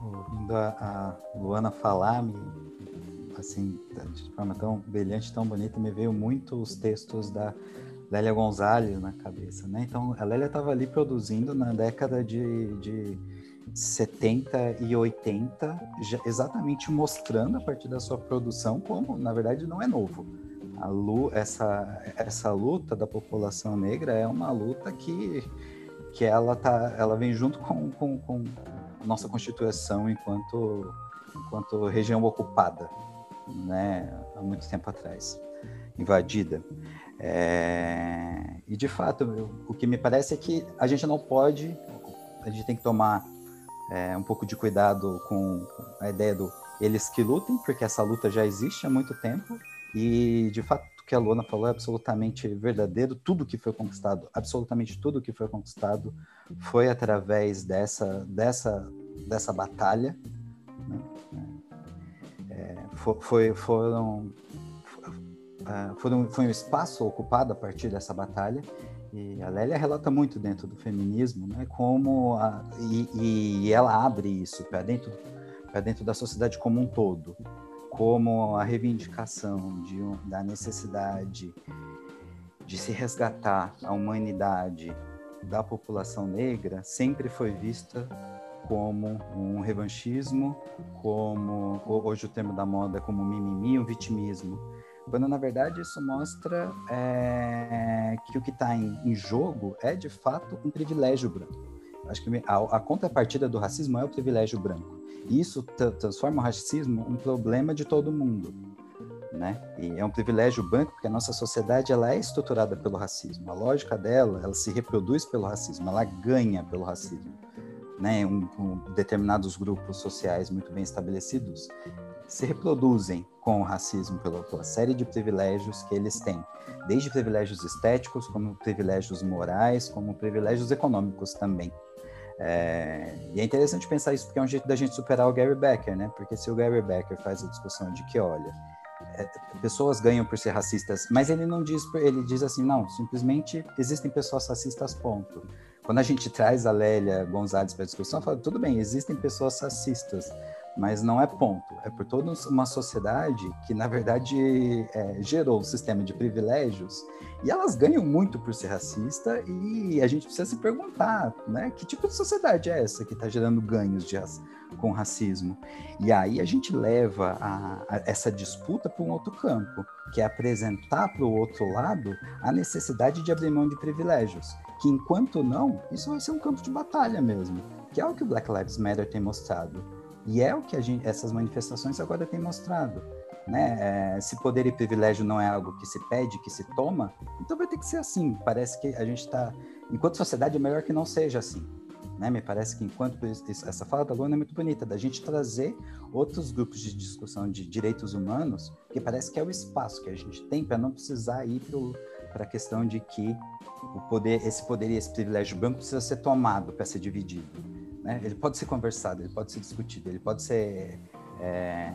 Ouvindo a, a Luana falar, me, assim, de forma tão brilhante, tão bonita, me veio muito os textos da Lélia Gonzalez na cabeça, né? Então, a Lélia estava ali produzindo na década de, de 70 e 80, já, exatamente mostrando a partir da sua produção como, na verdade, não é novo. A lu, essa, essa luta da população negra é uma luta que, que ela, tá, ela vem junto com, com, com nossa Constituição enquanto, enquanto região ocupada, né, há muito tempo atrás, invadida. É, e de fato, o que me parece é que a gente não pode, a gente tem que tomar é, um pouco de cuidado com a ideia do eles que lutem, porque essa luta já existe há muito tempo e de fato o que a Luana falou é absolutamente verdadeiro. Tudo que foi conquistado, absolutamente tudo que foi conquistado, foi através dessa dessa dessa batalha. Foi, foram, é, foram, foi um espaço ocupado a partir dessa batalha. E a Lélia relata muito dentro do feminismo, né, como a, e, e ela abre isso para dentro para dentro da sociedade como um todo, como a reivindicação de da necessidade de se resgatar a humanidade da população negra sempre foi vista como um revanchismo, como hoje o termo da moda é como mimimi, um vitimismo, quando na verdade isso mostra é, que o que está em, em, jogo é de fato um privilégio branco. Acho que a, a contrapartida do racismo é o privilégio branco. E isso transforma o racismo um problema de todo mundo. Né? E é um privilégio branco porque a nossa sociedade ela é estruturada pelo racismo. A lógica dela, ela se reproduz pelo racismo, ela ganha pelo racismo né, um, um, determinados grupos sociais muito bem estabelecidos se reproduzem com o racismo pela, pela, série de privilégios que eles têm, desde privilégios estéticos, como privilégios morais, como privilégios econômicos também. É, e é interessante pensar isso porque é um jeito da gente superar o Gary Becker, né? Porque se o Gary Becker faz a discussão de que, olha, é, pessoas ganham por ser racistas, mas ele não diz, ele diz assim, não, simplesmente existem pessoas racistas, ponto. Quando a gente traz a Lélia Gonzalez para a discussão, fala, tudo bem, existem pessoas racistas, mas não é ponto. É por toda uma sociedade que, na verdade, é, gerou um sistema de privilégios e elas ganham muito por ser racista e a gente precisa se perguntar, né? Que tipo de sociedade é essa que está gerando ganhos de, com racismo? E aí a gente leva a, a essa disputa para um outro campo, que é apresentar para o outro lado a necessidade de abrir mão de privilégios. Que enquanto não, isso vai ser um campo de batalha mesmo, que é o que o Black Lives Matter tem mostrado. E é o que gente, essas manifestações agora têm mostrado. Né? É, se poder e privilégio não é algo que se pede, que se toma, então vai ter que ser assim. Parece que a gente está, enquanto sociedade, é melhor que não seja assim. Né? Me parece que enquanto essa fala da Luana é muito bonita, da gente trazer outros grupos de discussão de direitos humanos, que parece que é o espaço que a gente tem para não precisar ir para a questão de que o poder, esse poder e esse privilégio branco precisa ser tomado para ser dividido. Né? Ele pode ser conversado, ele pode ser discutido, ele pode ser. É,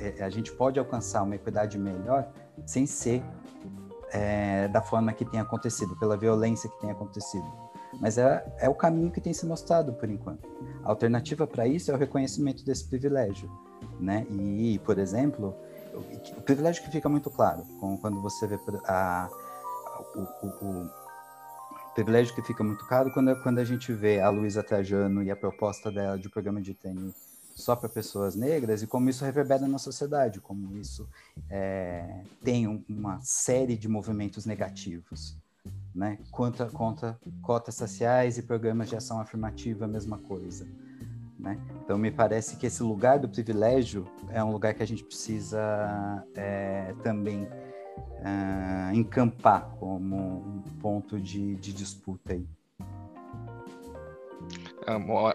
é, é, a gente pode alcançar uma equidade melhor sem ser é, da forma que tem acontecido, pela violência que tem acontecido. Mas é, é o caminho que tem se mostrado por enquanto. A alternativa para isso é o reconhecimento desse privilégio. Né? E, por exemplo, o, o privilégio que fica muito claro quando você vê a, o, o, privilégio que fica muito caro quando, quando a gente vê a Luísa Trajano e a proposta dela de programa de treino só para pessoas negras e como isso reverbera na sociedade, como isso é, tem um, uma série de movimentos negativos. Né? Contra, contra cotas sociais e programas de ação afirmativa, a mesma coisa. Né? Então, me parece que esse lugar do privilégio é um lugar que a gente precisa é, também uh, encampar como um ponto de, de disputa aí.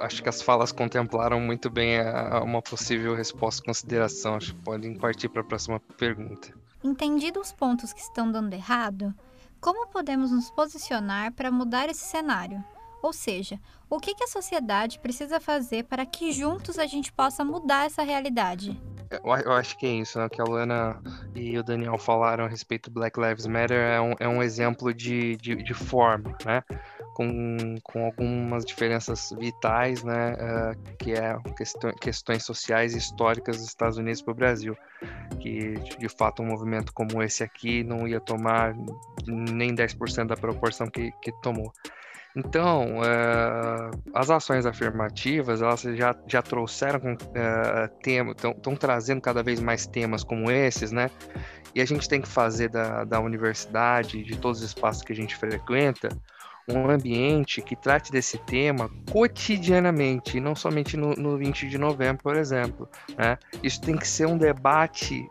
Acho que as falas contemplaram muito bem a, uma possível resposta e consideração. Acho que podem partir para a próxima pergunta. Entendido os pontos que estão dando errado, como podemos nos posicionar para mudar esse cenário? Ou seja, o que, a sociedade precisa fazer para que juntos a gente possa mudar essa realidade? eu acho que é isso, né? Que a Luana e o Daniel falaram a respeito do Black Lives Matter é um, é um exemplo de, de, de forma, né? Com, com algumas diferenças vitais, né? Uh, que é questão, questões sociais e históricas dos Estados Unidos para o Brasil. Que, de fato, um movimento como esse aqui não ia tomar nem 10% da proporção que, que tomou. Então, uh, as ações afirmativas, elas já, já trouxeram uh, eh, temas, estão trazendo cada vez mais temas como esses, né? E a gente tem que fazer da, da universidade, de todos os espaços que a gente frequenta, um ambiente que trate desse tema cotidianamente, não somente no, no 20 de novembro, por exemplo. Né? Isso tem que ser um debate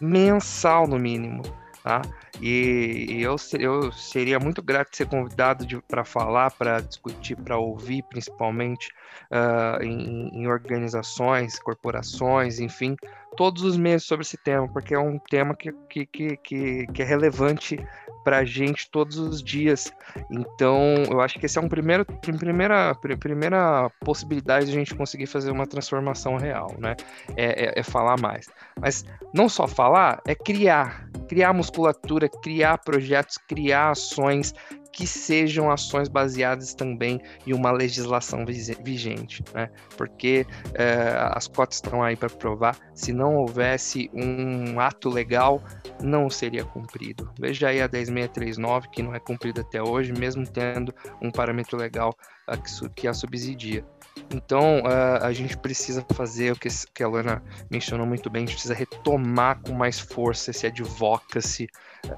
mensal, no mínimo. Tá? E, e eu, eu seria muito grato de ser convidado para falar, para discutir, para ouvir, principalmente uh, em, em, organizações, corporações, enfim, todos os meses sobre esse tema, porque é um tema que, que, que, que, é relevante para a gente todos os dias. Então, eu acho que esse é um primeiro, primeira, primeira possibilidade de a gente conseguir fazer uma transformação real, né? É, é, é falar mais. Mas não só falar, é criar, criar musculatura, criar projetos, criar ações, que sejam ações baseadas também em uma legislação vigente, né? Porque é, as cotas estão aí para provar. Se não houvesse um ato legal, não seria cumprido. Veja aí a 10639 que não é cumprida até hoje, mesmo tendo um parâmetro legal que a subsidia. Então, uh, a gente precisa fazer o que, que a Lana mencionou muito bem, a gente precisa retomar com mais força esse advocacy,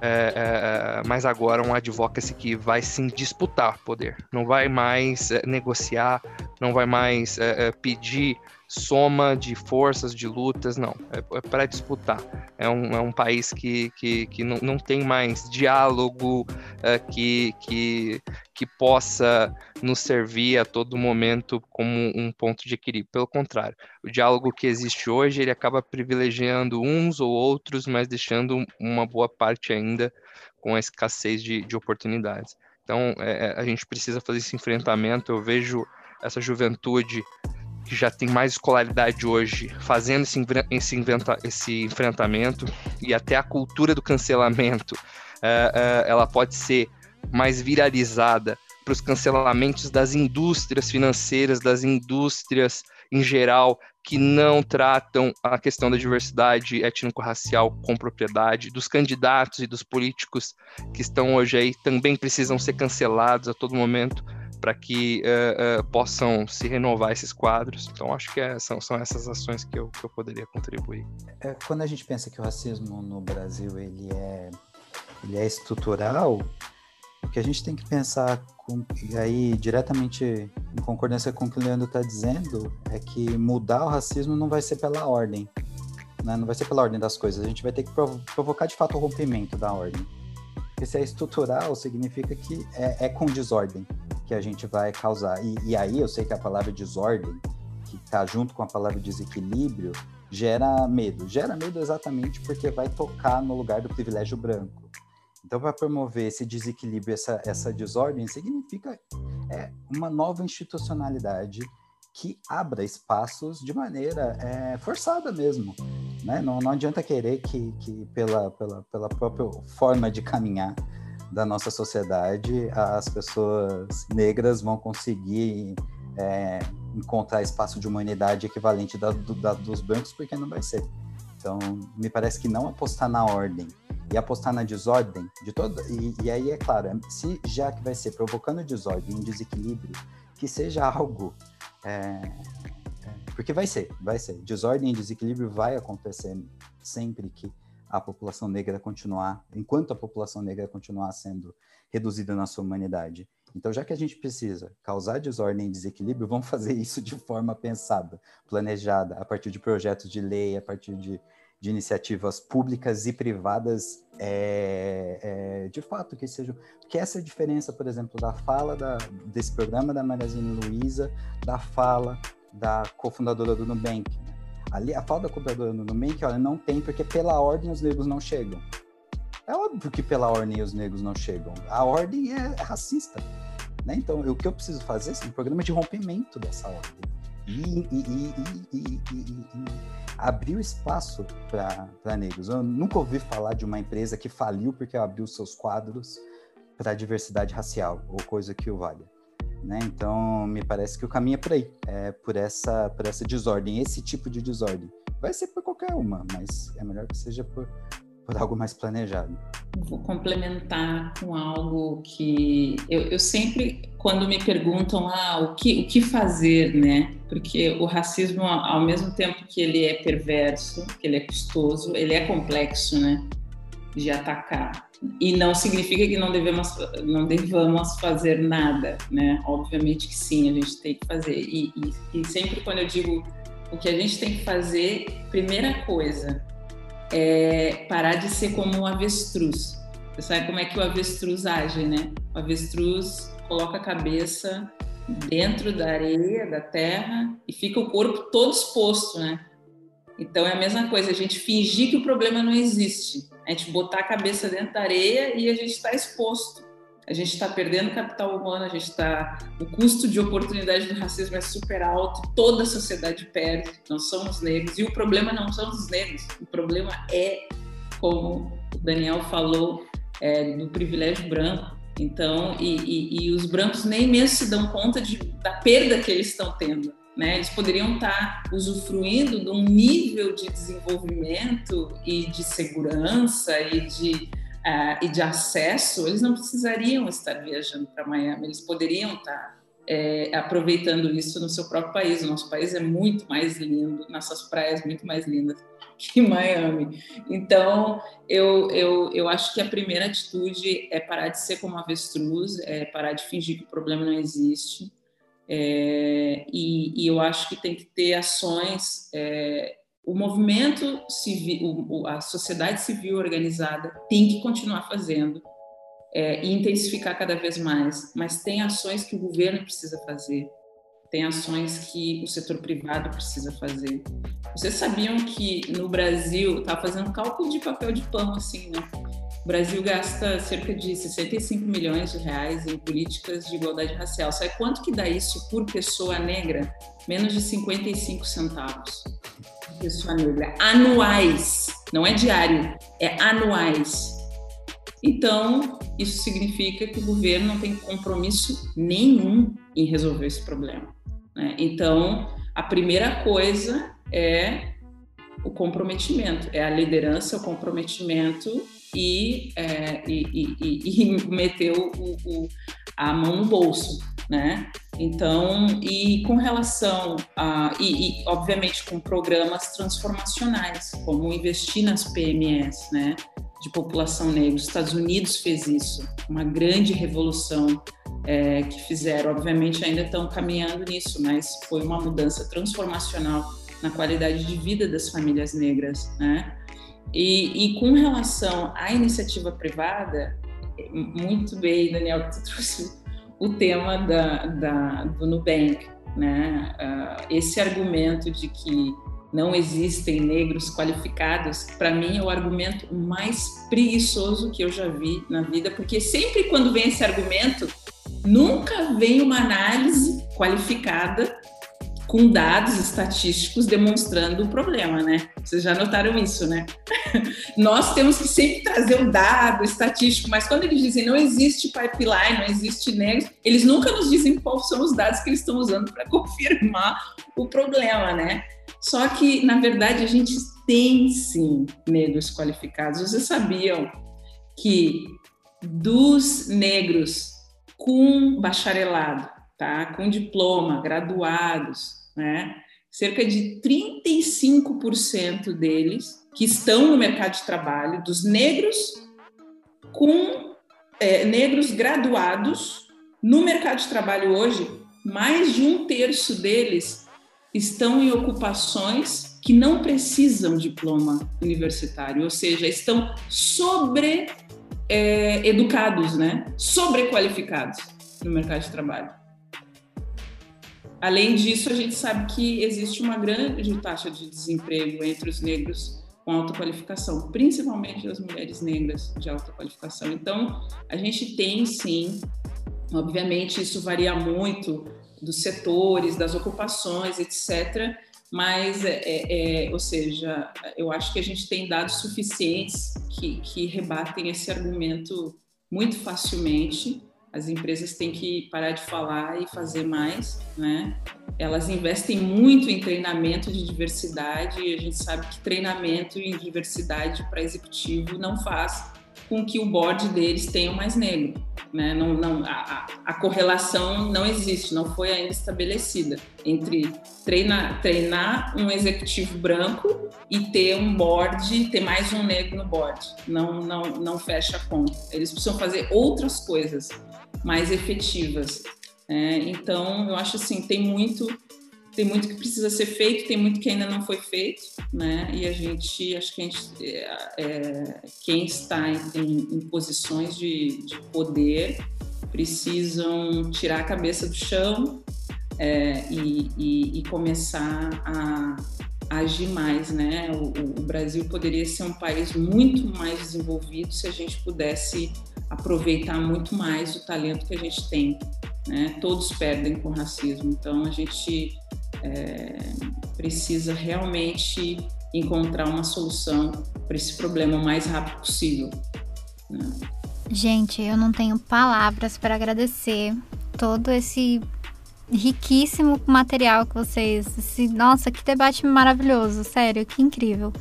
é, é, mas agora um advocacy que vai sim disputar poder, não vai mais negociar, não vai mais pedir soma de forças, de lutas, não. É, é para disputar. É um, é um país que, que, que não, não tem mais diálogo é, que, que, que possa nos servir a todo momento como um ponto de equilíbrio. Pelo contrário, o diálogo que existe hoje, ele acaba privilegiando uns ou outros, mas deixando uma boa parte ainda com a escassez de, de oportunidades. Então, é, é a gente precisa fazer esse enfrentamento. Eu vejo essa juventude que já tem mais escolaridade hoje, fazendo esse, esse, inventa, esse enfrentamento e até a cultura do cancelamento, uh, uh, ela pode ser mais viralizada para os cancelamentos das indústrias financeiras, das indústrias em geral, que não tratam a questão da diversidade étnico-racial com propriedade, dos candidatos e dos políticos que estão hoje aí também precisam ser cancelados a todo momento para que uh, uh, possam se renovar esses quadros. Então, acho que é, são, são essas ações que eu, que eu poderia contribuir. É, quando a gente pensa que o racismo no Brasil ele é, ele é estrutural, o que a gente tem que pensar, com, e aí diretamente em concordância com o que o Leandro está dizendo, é que mudar o racismo não vai ser pela ordem, né? não vai ser pela ordem das coisas, a gente vai ter que provocar de fato o rompimento da ordem. Porque se é estrutural, significa que é, é com desordem que a gente vai causar. E, e aí eu sei que a palavra desordem, que está junto com a palavra desequilíbrio, gera medo. Gera medo exatamente porque vai tocar no lugar do privilégio branco. Então, para promover esse desequilíbrio, essa, essa desordem, significa é, uma nova institucionalidade que abra espaços de maneira é, forçada mesmo. Né? Não, não adianta querer que, que pela, pela, pela própria forma de caminhar da nossa sociedade, as pessoas negras vão conseguir é, encontrar espaço de humanidade equivalente da, do, da, dos brancos, porque não vai ser. Então, me parece que não apostar na ordem e apostar na desordem de todo e, e aí é claro, se já que vai ser provocando desordem, um desequilíbrio, que seja algo é, porque vai ser, vai ser. Desordem e desequilíbrio vai acontecer sempre que a população negra continuar, enquanto a população negra continuar sendo reduzida na sua humanidade. Então, já que a gente precisa causar desordem e desequilíbrio, vamos fazer isso de forma pensada, planejada, a partir de projetos de lei, a partir de, de iniciativas públicas e privadas, é, é, de fato, que sejam. Porque essa é a diferença, por exemplo, da fala da, desse programa da Magazine Luiza, da fala da cofundadora do Nubank. Né? Ali, a fala da cofundadora do Nubank, olha, não tem, porque pela ordem os negros não chegam. É óbvio que pela ordem os negros não chegam. A ordem é racista. Né? Então, o que eu preciso fazer é um programa de rompimento dessa ordem. E, e, e, e espaço para negros. Eu nunca ouvi falar de uma empresa que faliu porque abriu seus quadros para a diversidade racial, ou coisa que o valha. Né? Então, me parece que o caminho é por aí, é por essa, por essa desordem, esse tipo de desordem. Vai ser por qualquer uma, mas é melhor que seja por, por algo mais planejado. Vou complementar com algo que eu, eu sempre, quando me perguntam ah, o, que, o que fazer, né? Porque o racismo, ao mesmo tempo que ele é perverso, que ele é custoso, ele é complexo, né? De atacar e não significa que não devemos não devamos fazer nada, né? Obviamente que sim, a gente tem que fazer. E, e, e, sempre quando eu digo o que a gente tem que fazer, primeira coisa é parar de ser como um avestruz. Você sabe como é que o avestruz age, né? O avestruz coloca a cabeça dentro da areia, da terra e fica o corpo todo exposto, né? Então é a mesma coisa, a gente fingir que o problema não existe a gente botar a cabeça dentro da areia e a gente está exposto. A gente está perdendo capital humano, a gente está. O custo de oportunidade do racismo é super alto, toda a sociedade perde, não somos negros. E o problema não são os negros, o problema é, como o Daniel falou, é, do privilégio branco. Então, e, e, e os brancos nem mesmo se dão conta de, da perda que eles estão tendo. Né? Eles poderiam estar usufruindo de um nível de desenvolvimento e de segurança e de, uh, e de acesso, eles não precisariam estar viajando para Miami, eles poderiam estar é, aproveitando isso no seu próprio país. O nosso país é muito mais lindo, nossas praias muito mais lindas que Miami. Então, eu, eu, eu acho que a primeira atitude é parar de ser como avestruz, é parar de fingir que o problema não existe é, e, e, eu acho que tem que ter ações. É, o movimento civil, o, a sociedade civil organizada tem que continuar fazendo é, e intensificar cada vez mais. Mas tem ações que o governo precisa fazer, tem ações que o setor privado precisa fazer. Vocês sabiam que no Brasil, estava fazendo cálculo de papel de pão assim, né? O Brasil gasta cerca de 65 milhões de reais em políticas de igualdade racial. Sabe quanto que dá isso por pessoa negra? Menos de 55 centavos. Pessoa negra. Anuais. Não é diário, é anuais. Então, isso significa que o governo não tem compromisso nenhum em resolver esse problema. Né? Então, a primeira coisa é o comprometimento, é a liderança, o comprometimento e, é, e, e, e meter o, o, a mão no bolso, né? Então, e com relação a, e, obviamente com programas transformacionais, como investir nas PMS, né? De população negra. Os Estados Unidos fez isso, uma grande revolução é, que fizeram. Obviamente ainda estão caminhando nisso, mas foi uma mudança transformacional na qualidade de vida das famílias negras, né? E, e com relação à iniciativa privada, muito bem, Daniel, que tu trouxe o tema da, da, do Nubank, né? Uh, esse argumento de que não existem negros qualificados, para mim é o argumento mais preguiçoso que eu já vi na vida, porque sempre quando vem esse argumento, nunca vem uma análise qualificada com dados estatísticos demonstrando o problema, né? Vocês já notaram isso, né? Nós temos que sempre trazer o dado estatístico, mas quando eles dizem não existe pipeline, não existe negro, eles nunca nos dizem quais são os dados que eles estão usando para confirmar o problema, né? Só que, na verdade, a gente tem sim negros qualificados. Vocês sabiam que dos negros com bacharelado, tá? com diploma, graduados, né? Cerca de 35% deles que estão no mercado de trabalho, dos negros com é, negros graduados no mercado de trabalho hoje, mais de um terço deles estão em ocupações que não precisam diploma universitário, ou seja, estão sobre é, educados, né? Sobrequalificados no mercado de trabalho. Além disso, a gente sabe que existe uma grande taxa de desemprego entre os negros com alta qualificação, principalmente as mulheres negras de alta qualificação. Então, a gente tem sim, obviamente, isso varia muito dos setores, das ocupações, etc. Mas, é, é, é, ou seja, eu acho que a gente tem dados suficientes que, que rebatem esse argumento muito facilmente as empresas têm que parar de falar e fazer mais, né? Elas investem muito em treinamento de diversidade e a gente sabe que treinamento em diversidade para executivo não faz com que o board deles tenha mais negro. Né? Não, não, a, a, correlação não existe, não foi ainda estabelecida entre treinar, treinar um executivo branco e ter um board, ter mais um negro no board. Não, não, não fecha a conta. Eles precisam fazer outras coisas mais efetivas. É, então, eu acho assim, tem muito tem muito que precisa ser feito, tem muito que ainda não foi feito, né? E a gente, acho que a gente, é, é quem está em, em posições de, de, poder precisam tirar a cabeça do chão é, e, e, e, começar a, agir mais, né? O, o Brasil poderia ser um país muito mais desenvolvido se a gente pudesse aproveitar muito mais o talento que a gente tem. Né? Todos perdem com racismo, então a gente é, precisa realmente encontrar uma solução para esse problema o mais rápido possível. Né? Gente, eu não tenho palavras para agradecer todo esse riquíssimo material que vocês. Esse, nossa, que debate maravilhoso, sério, que incrível.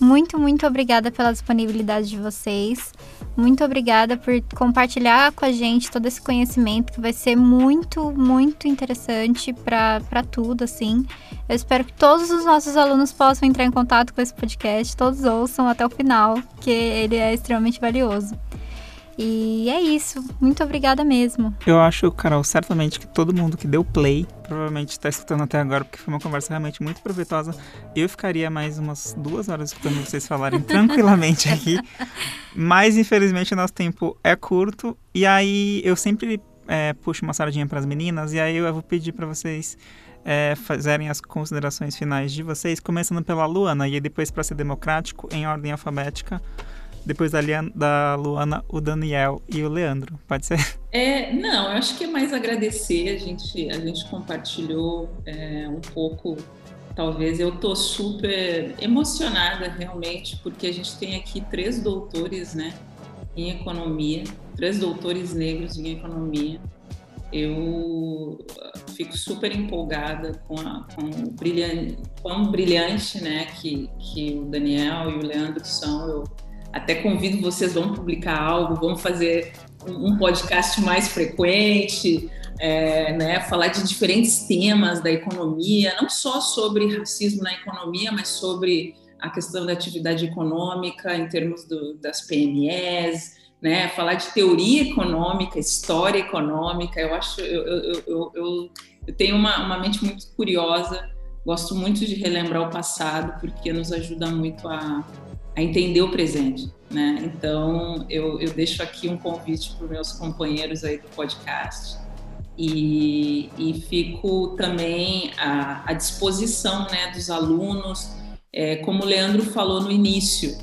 Muito, muito obrigada pela disponibilidade de vocês. Muito obrigada por compartilhar com a gente todo esse conhecimento que vai ser muito, muito interessante para tudo, assim. Eu espero que todos os nossos alunos possam entrar em contato com esse podcast, todos ouçam até o final, que ele é extremamente valioso. E é isso. Muito obrigada mesmo. Eu acho, Carol, certamente que todo mundo que deu play provavelmente está escutando até agora, porque foi uma conversa realmente muito proveitosa. Eu ficaria mais umas duas horas escutando vocês falarem tranquilamente aqui. Mas, infelizmente, o nosso tempo é curto. E aí, eu sempre é, puxo uma sardinha para as meninas. E aí, eu vou pedir para vocês é, fazerem as considerações finais de vocês, começando pela Luana. E depois, para ser democrático, em ordem alfabética depois da, da Luana, o Daniel e o Leandro. Pode ser? É, não, eu acho que é mais agradecer. A gente, a gente compartilhou é, um pouco. Talvez eu tô super emocionada realmente, porque a gente tem aqui três doutores, né? em economia, três doutores negros em economia. Eu fico super empolgada com, a, com o brilhante, quão brilhante né, que, que o Daniel e o Leandro são. Eu até convido vocês, vamos publicar algo, vamos fazer um podcast mais frequente, é, né, falar de diferentes temas da economia, não só sobre racismo na economia, mas sobre a questão da atividade econômica em termos do, das PMEs, né, falar de teoria econômica, história econômica. Eu acho, eu, eu, eu, eu, eu tenho uma, uma mente muito curiosa, gosto muito de relembrar o passado, porque nos ajuda muito a, a entender o presente. Né? Então, eu, eu deixo aqui um convite para os meus companheiros aí do podcast e, e fico também à, à disposição né, dos alunos. É, como o Leandro falou no início,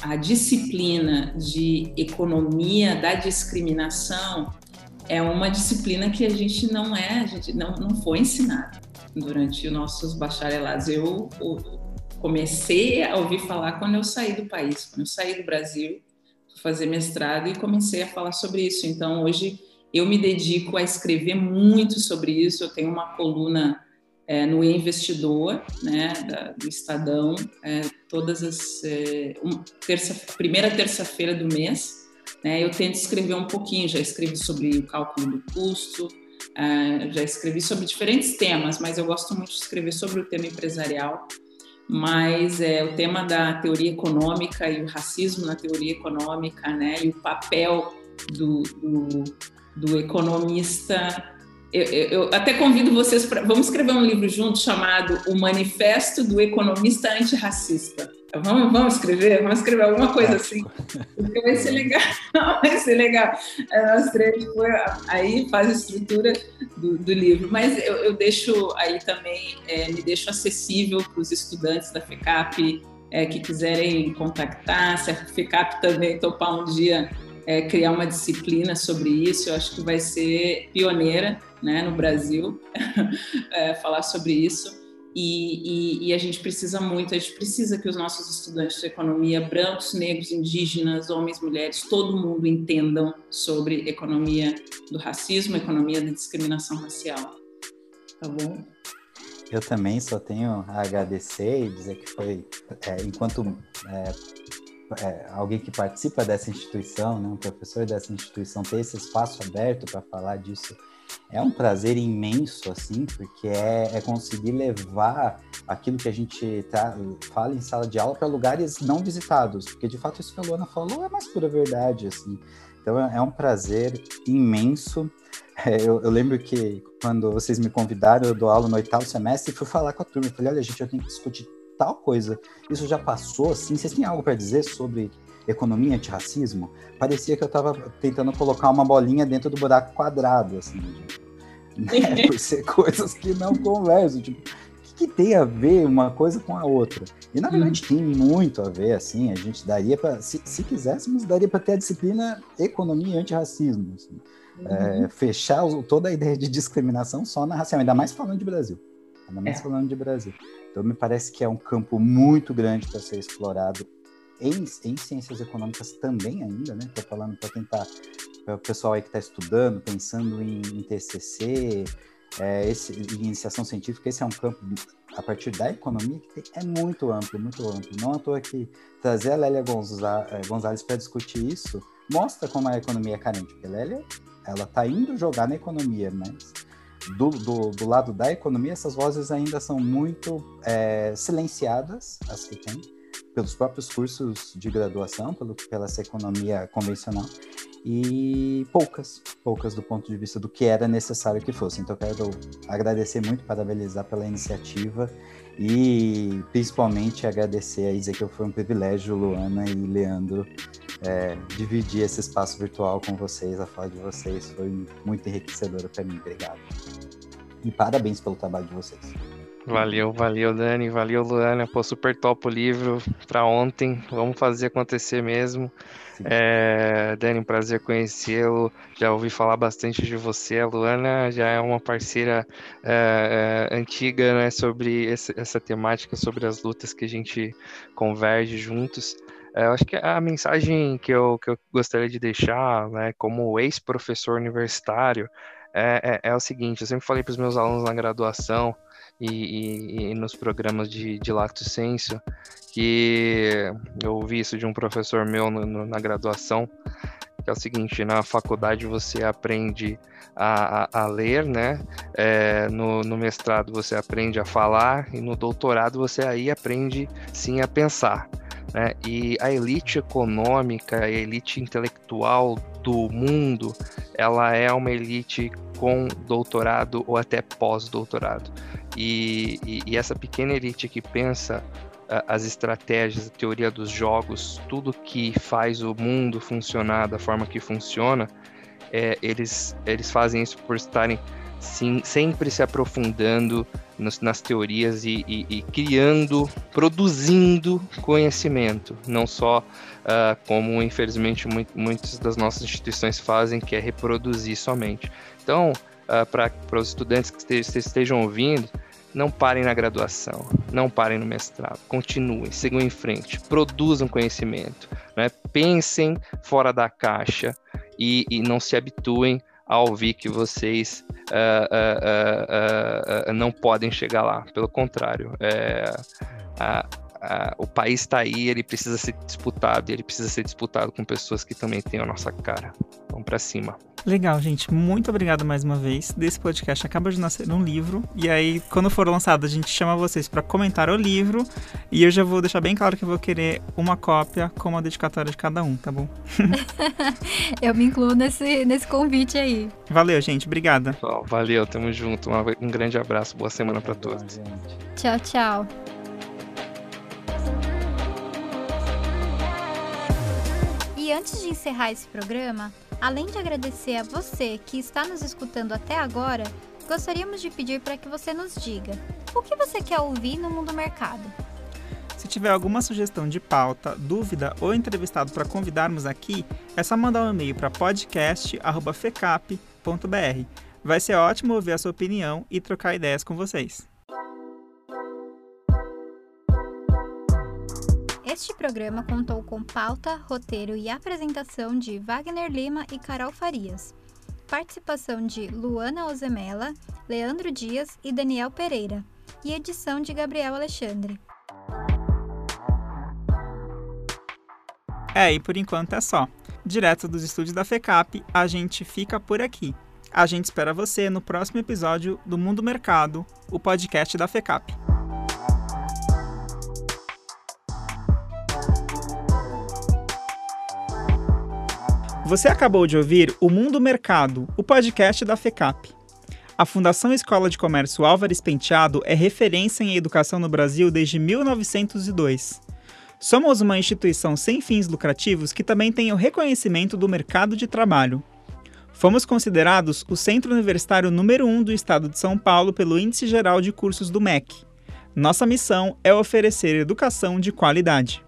a disciplina de economia da discriminação é uma disciplina que a gente não é, a gente não, não foi ensinado durante os nossos bacharelados. Eu, comecei a ouvir falar quando eu saí do país, quando eu saí do Brasil, fazer mestrado e comecei a falar sobre isso. Então, hoje eu me dedico a escrever muito sobre isso. Eu tenho uma coluna é, no Investidor, né, da, do Estadão, é, todas as é, um, terça, primeira terça-feira do mês. Né, eu tento escrever um pouquinho. Já escrevi sobre o cálculo do custo, é, já escrevi sobre diferentes temas, mas eu gosto muito de escrever sobre o tema empresarial. Mas é, o tema da teoria econômica e o racismo na teoria econômica, né, e o papel do, do do economista. Eu, eu, até convido vocês para. Vamos escrever um livro junto chamado O Manifesto do Economista Antirracista. Vamos, vamos escrever? Vamos escrever alguma coisa assim. Porque vai ser legal. vai ser legal. É, nós três foi, aí faz a estrutura do, do livro. Mas eu, eu, deixo aí também, é, me deixo acessível para os estudantes da FECAP é, que quiserem contactar, se a FECAP também topar um dia é, criar uma disciplina sobre isso. Eu acho que vai ser pioneira né, no Brasil é, falar sobre isso. E, e, e, a gente precisa muito, a gente precisa que os nossos estudantes de economia, brancos, negros, indígenas, homens, mulheres, todo mundo entendam sobre economia do racismo, economia da discriminação racial. Tá bom? Eu também só tenho a agradecer e dizer que foi, é, enquanto é, é, alguém que participa dessa instituição, né, um professor dessa instituição, ter esse espaço aberto para falar disso é um prazer imenso, assim, porque é, é conseguir levar aquilo que a gente tá, fala em sala de aula para lugares não visitados, porque de fato isso que a Luana falou é mais pura verdade, assim. Então é, é um prazer imenso. É, eu, eu, lembro que quando vocês me convidaram, eu dou aula no oitavo semestre e fui falar com a turma. Eu falei, olha, gente, eu tenho que discutir tal coisa. Isso já passou, assim? Vocês têm algo para dizer sobre economia antirracismo? Parecia que eu estava tentando colocar uma bolinha dentro do buraco quadrado, assim, né? por ser coisas que não conversam. Tipo, o que, que, tem a ver uma coisa com a outra? E na verdade hum. tem muito a ver, assim. A gente daria para, se, se quiséssemos, daria para ter a disciplina economia e antirracismo. Assim. Uhum. É, fechar toda a ideia de discriminação só na racial, ainda mais falando de Brasil. Ainda mais é. falando de Brasil. Então, me parece que é um campo muito grande para ser explorado em, em, ciências econômicas também ainda, né? Estou falando para tentar, para o pessoal aí que está estudando, pensando em, em TCC, é, esse, em iniciação científica, esse é um campo, a partir da economia, que tem, é muito amplo, muito amplo. Não à toa que trazer a Lélia é, Gonzalez para discutir isso mostra como a economia é carente, porque a Lélia, ela está indo jogar na economia, mas do, do, do, lado da economia, essas vozes ainda são muito é, silenciadas, as que tem, pelos próprios cursos de graduação, pelo, pela economia convencional, e poucas, poucas do ponto de vista do que era necessário que fosse. Então, quero agradecer muito, parabenizar pela iniciativa e principalmente agradecer a dizer que foi um privilégio, Luana e Leandro, é, dividir esse espaço virtual com vocês, a fala de vocês foi muito enriquecedora para mim. Obrigado. E parabéns pelo trabalho de vocês. Valeu, valeu, Dani, valeu, Luana. Pô, super top o livro para ontem. Vamos fazer acontecer mesmo. É, Dani, um prazer conhecê-lo. Já ouvi falar bastante de você. A Luana já é uma parceira é, é, antiga né, sobre esse, essa temática, sobre as lutas que a gente converge juntos. É, eu acho que a mensagem que eu, que eu gostaria de deixar, né, como ex-professor universitário, é, é, é, o seguinte: eu sempre falei para os meus alunos na graduação e, e, e nos programas de, de senso que eu ouvi isso de um professor meu no, no, na graduação, que é o seguinte: na faculdade você aprende a, a, a ler, né? É, no, no mestrado você aprende a falar e no doutorado você aí aprende sim a pensar. Né? E a elite econômica, a elite intelectual do mundo, ela é uma elite com doutorado ou até pós-doutorado. E, e, e, essa pequena elite que pensa uh, as estratégias, a teoria dos jogos, tudo que faz o mundo funcionar da forma que funciona, é, eles, eles fazem isso por estarem sim, sempre se aprofundando nos, nas teorias e, e, e, criando, produzindo conhecimento, não só uh, como infelizmente muito, muitas das nossas instituições fazem, que é reproduzir somente. Então, uh, para os estudantes que estejam ouvindo, não parem na graduação, não parem no mestrado, continuem, sigam em frente, produzam conhecimento, né? pensem fora da caixa e, e não se habituem a ouvir que vocês uh, uh, uh, não podem chegar lá. Pelo contrário, é, o país está aí, ele precisa ser disputado, e ele precisa ser disputado com pessoas que também têm a nossa cara. Vamos para cima. Legal, gente. Muito obrigado mais uma vez. Desse podcast acaba de nascer um livro. E aí, quando for lançado, a gente chama vocês para comentar o livro. E eu já vou deixar bem claro que eu vou querer uma cópia com uma dedicatória de cada um, tá bom? eu me incluo nesse, nesse convite aí. Valeu, gente. Obrigada. Valeu, tamo junto. Um grande abraço. Boa semana para todos. Tchau, tchau. E antes de encerrar esse programa, Além de agradecer a você que está nos escutando até agora, gostaríamos de pedir para que você nos diga o que você quer ouvir no Mundo Mercado. Se tiver alguma sugestão de pauta, dúvida ou entrevistado para convidarmos aqui, é só mandar um e-mail para podcast@fecap.br. Vai ser ótimo ouvir a sua opinião e trocar ideias com vocês. Este programa contou com pauta, roteiro e apresentação de Wagner Lima e Carol Farias. Participação de Luana Ozemela, Leandro Dias e Daniel Pereira. E edição de Gabriel Alexandre. É, e por enquanto é só. Direto dos estúdios da FECAP, a gente fica por aqui. A gente espera você no próximo episódio do Mundo Mercado, o podcast da FECAP. Você acabou de ouvir O Mundo Mercado, o podcast da FECAP. A Fundação Escola de Comércio Álvares Penteado é referência em educação no Brasil desde 1902. Somos uma instituição sem fins lucrativos que também tem o reconhecimento do mercado de trabalho. Fomos considerados o centro universitário número 1 um do estado de São Paulo pelo Índice Geral de Cursos do MEC. Nossa missão é oferecer educação de qualidade.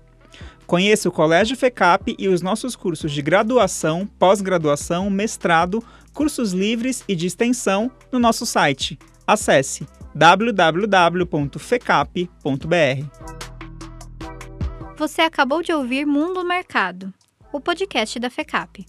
Conheça o Colégio FECAP e os nossos cursos de graduação, pós-graduação, mestrado, cursos livres e de extensão no nosso site. Acesse www.fecap.br. Você acabou de ouvir Mundo Mercado, o podcast da FECAP.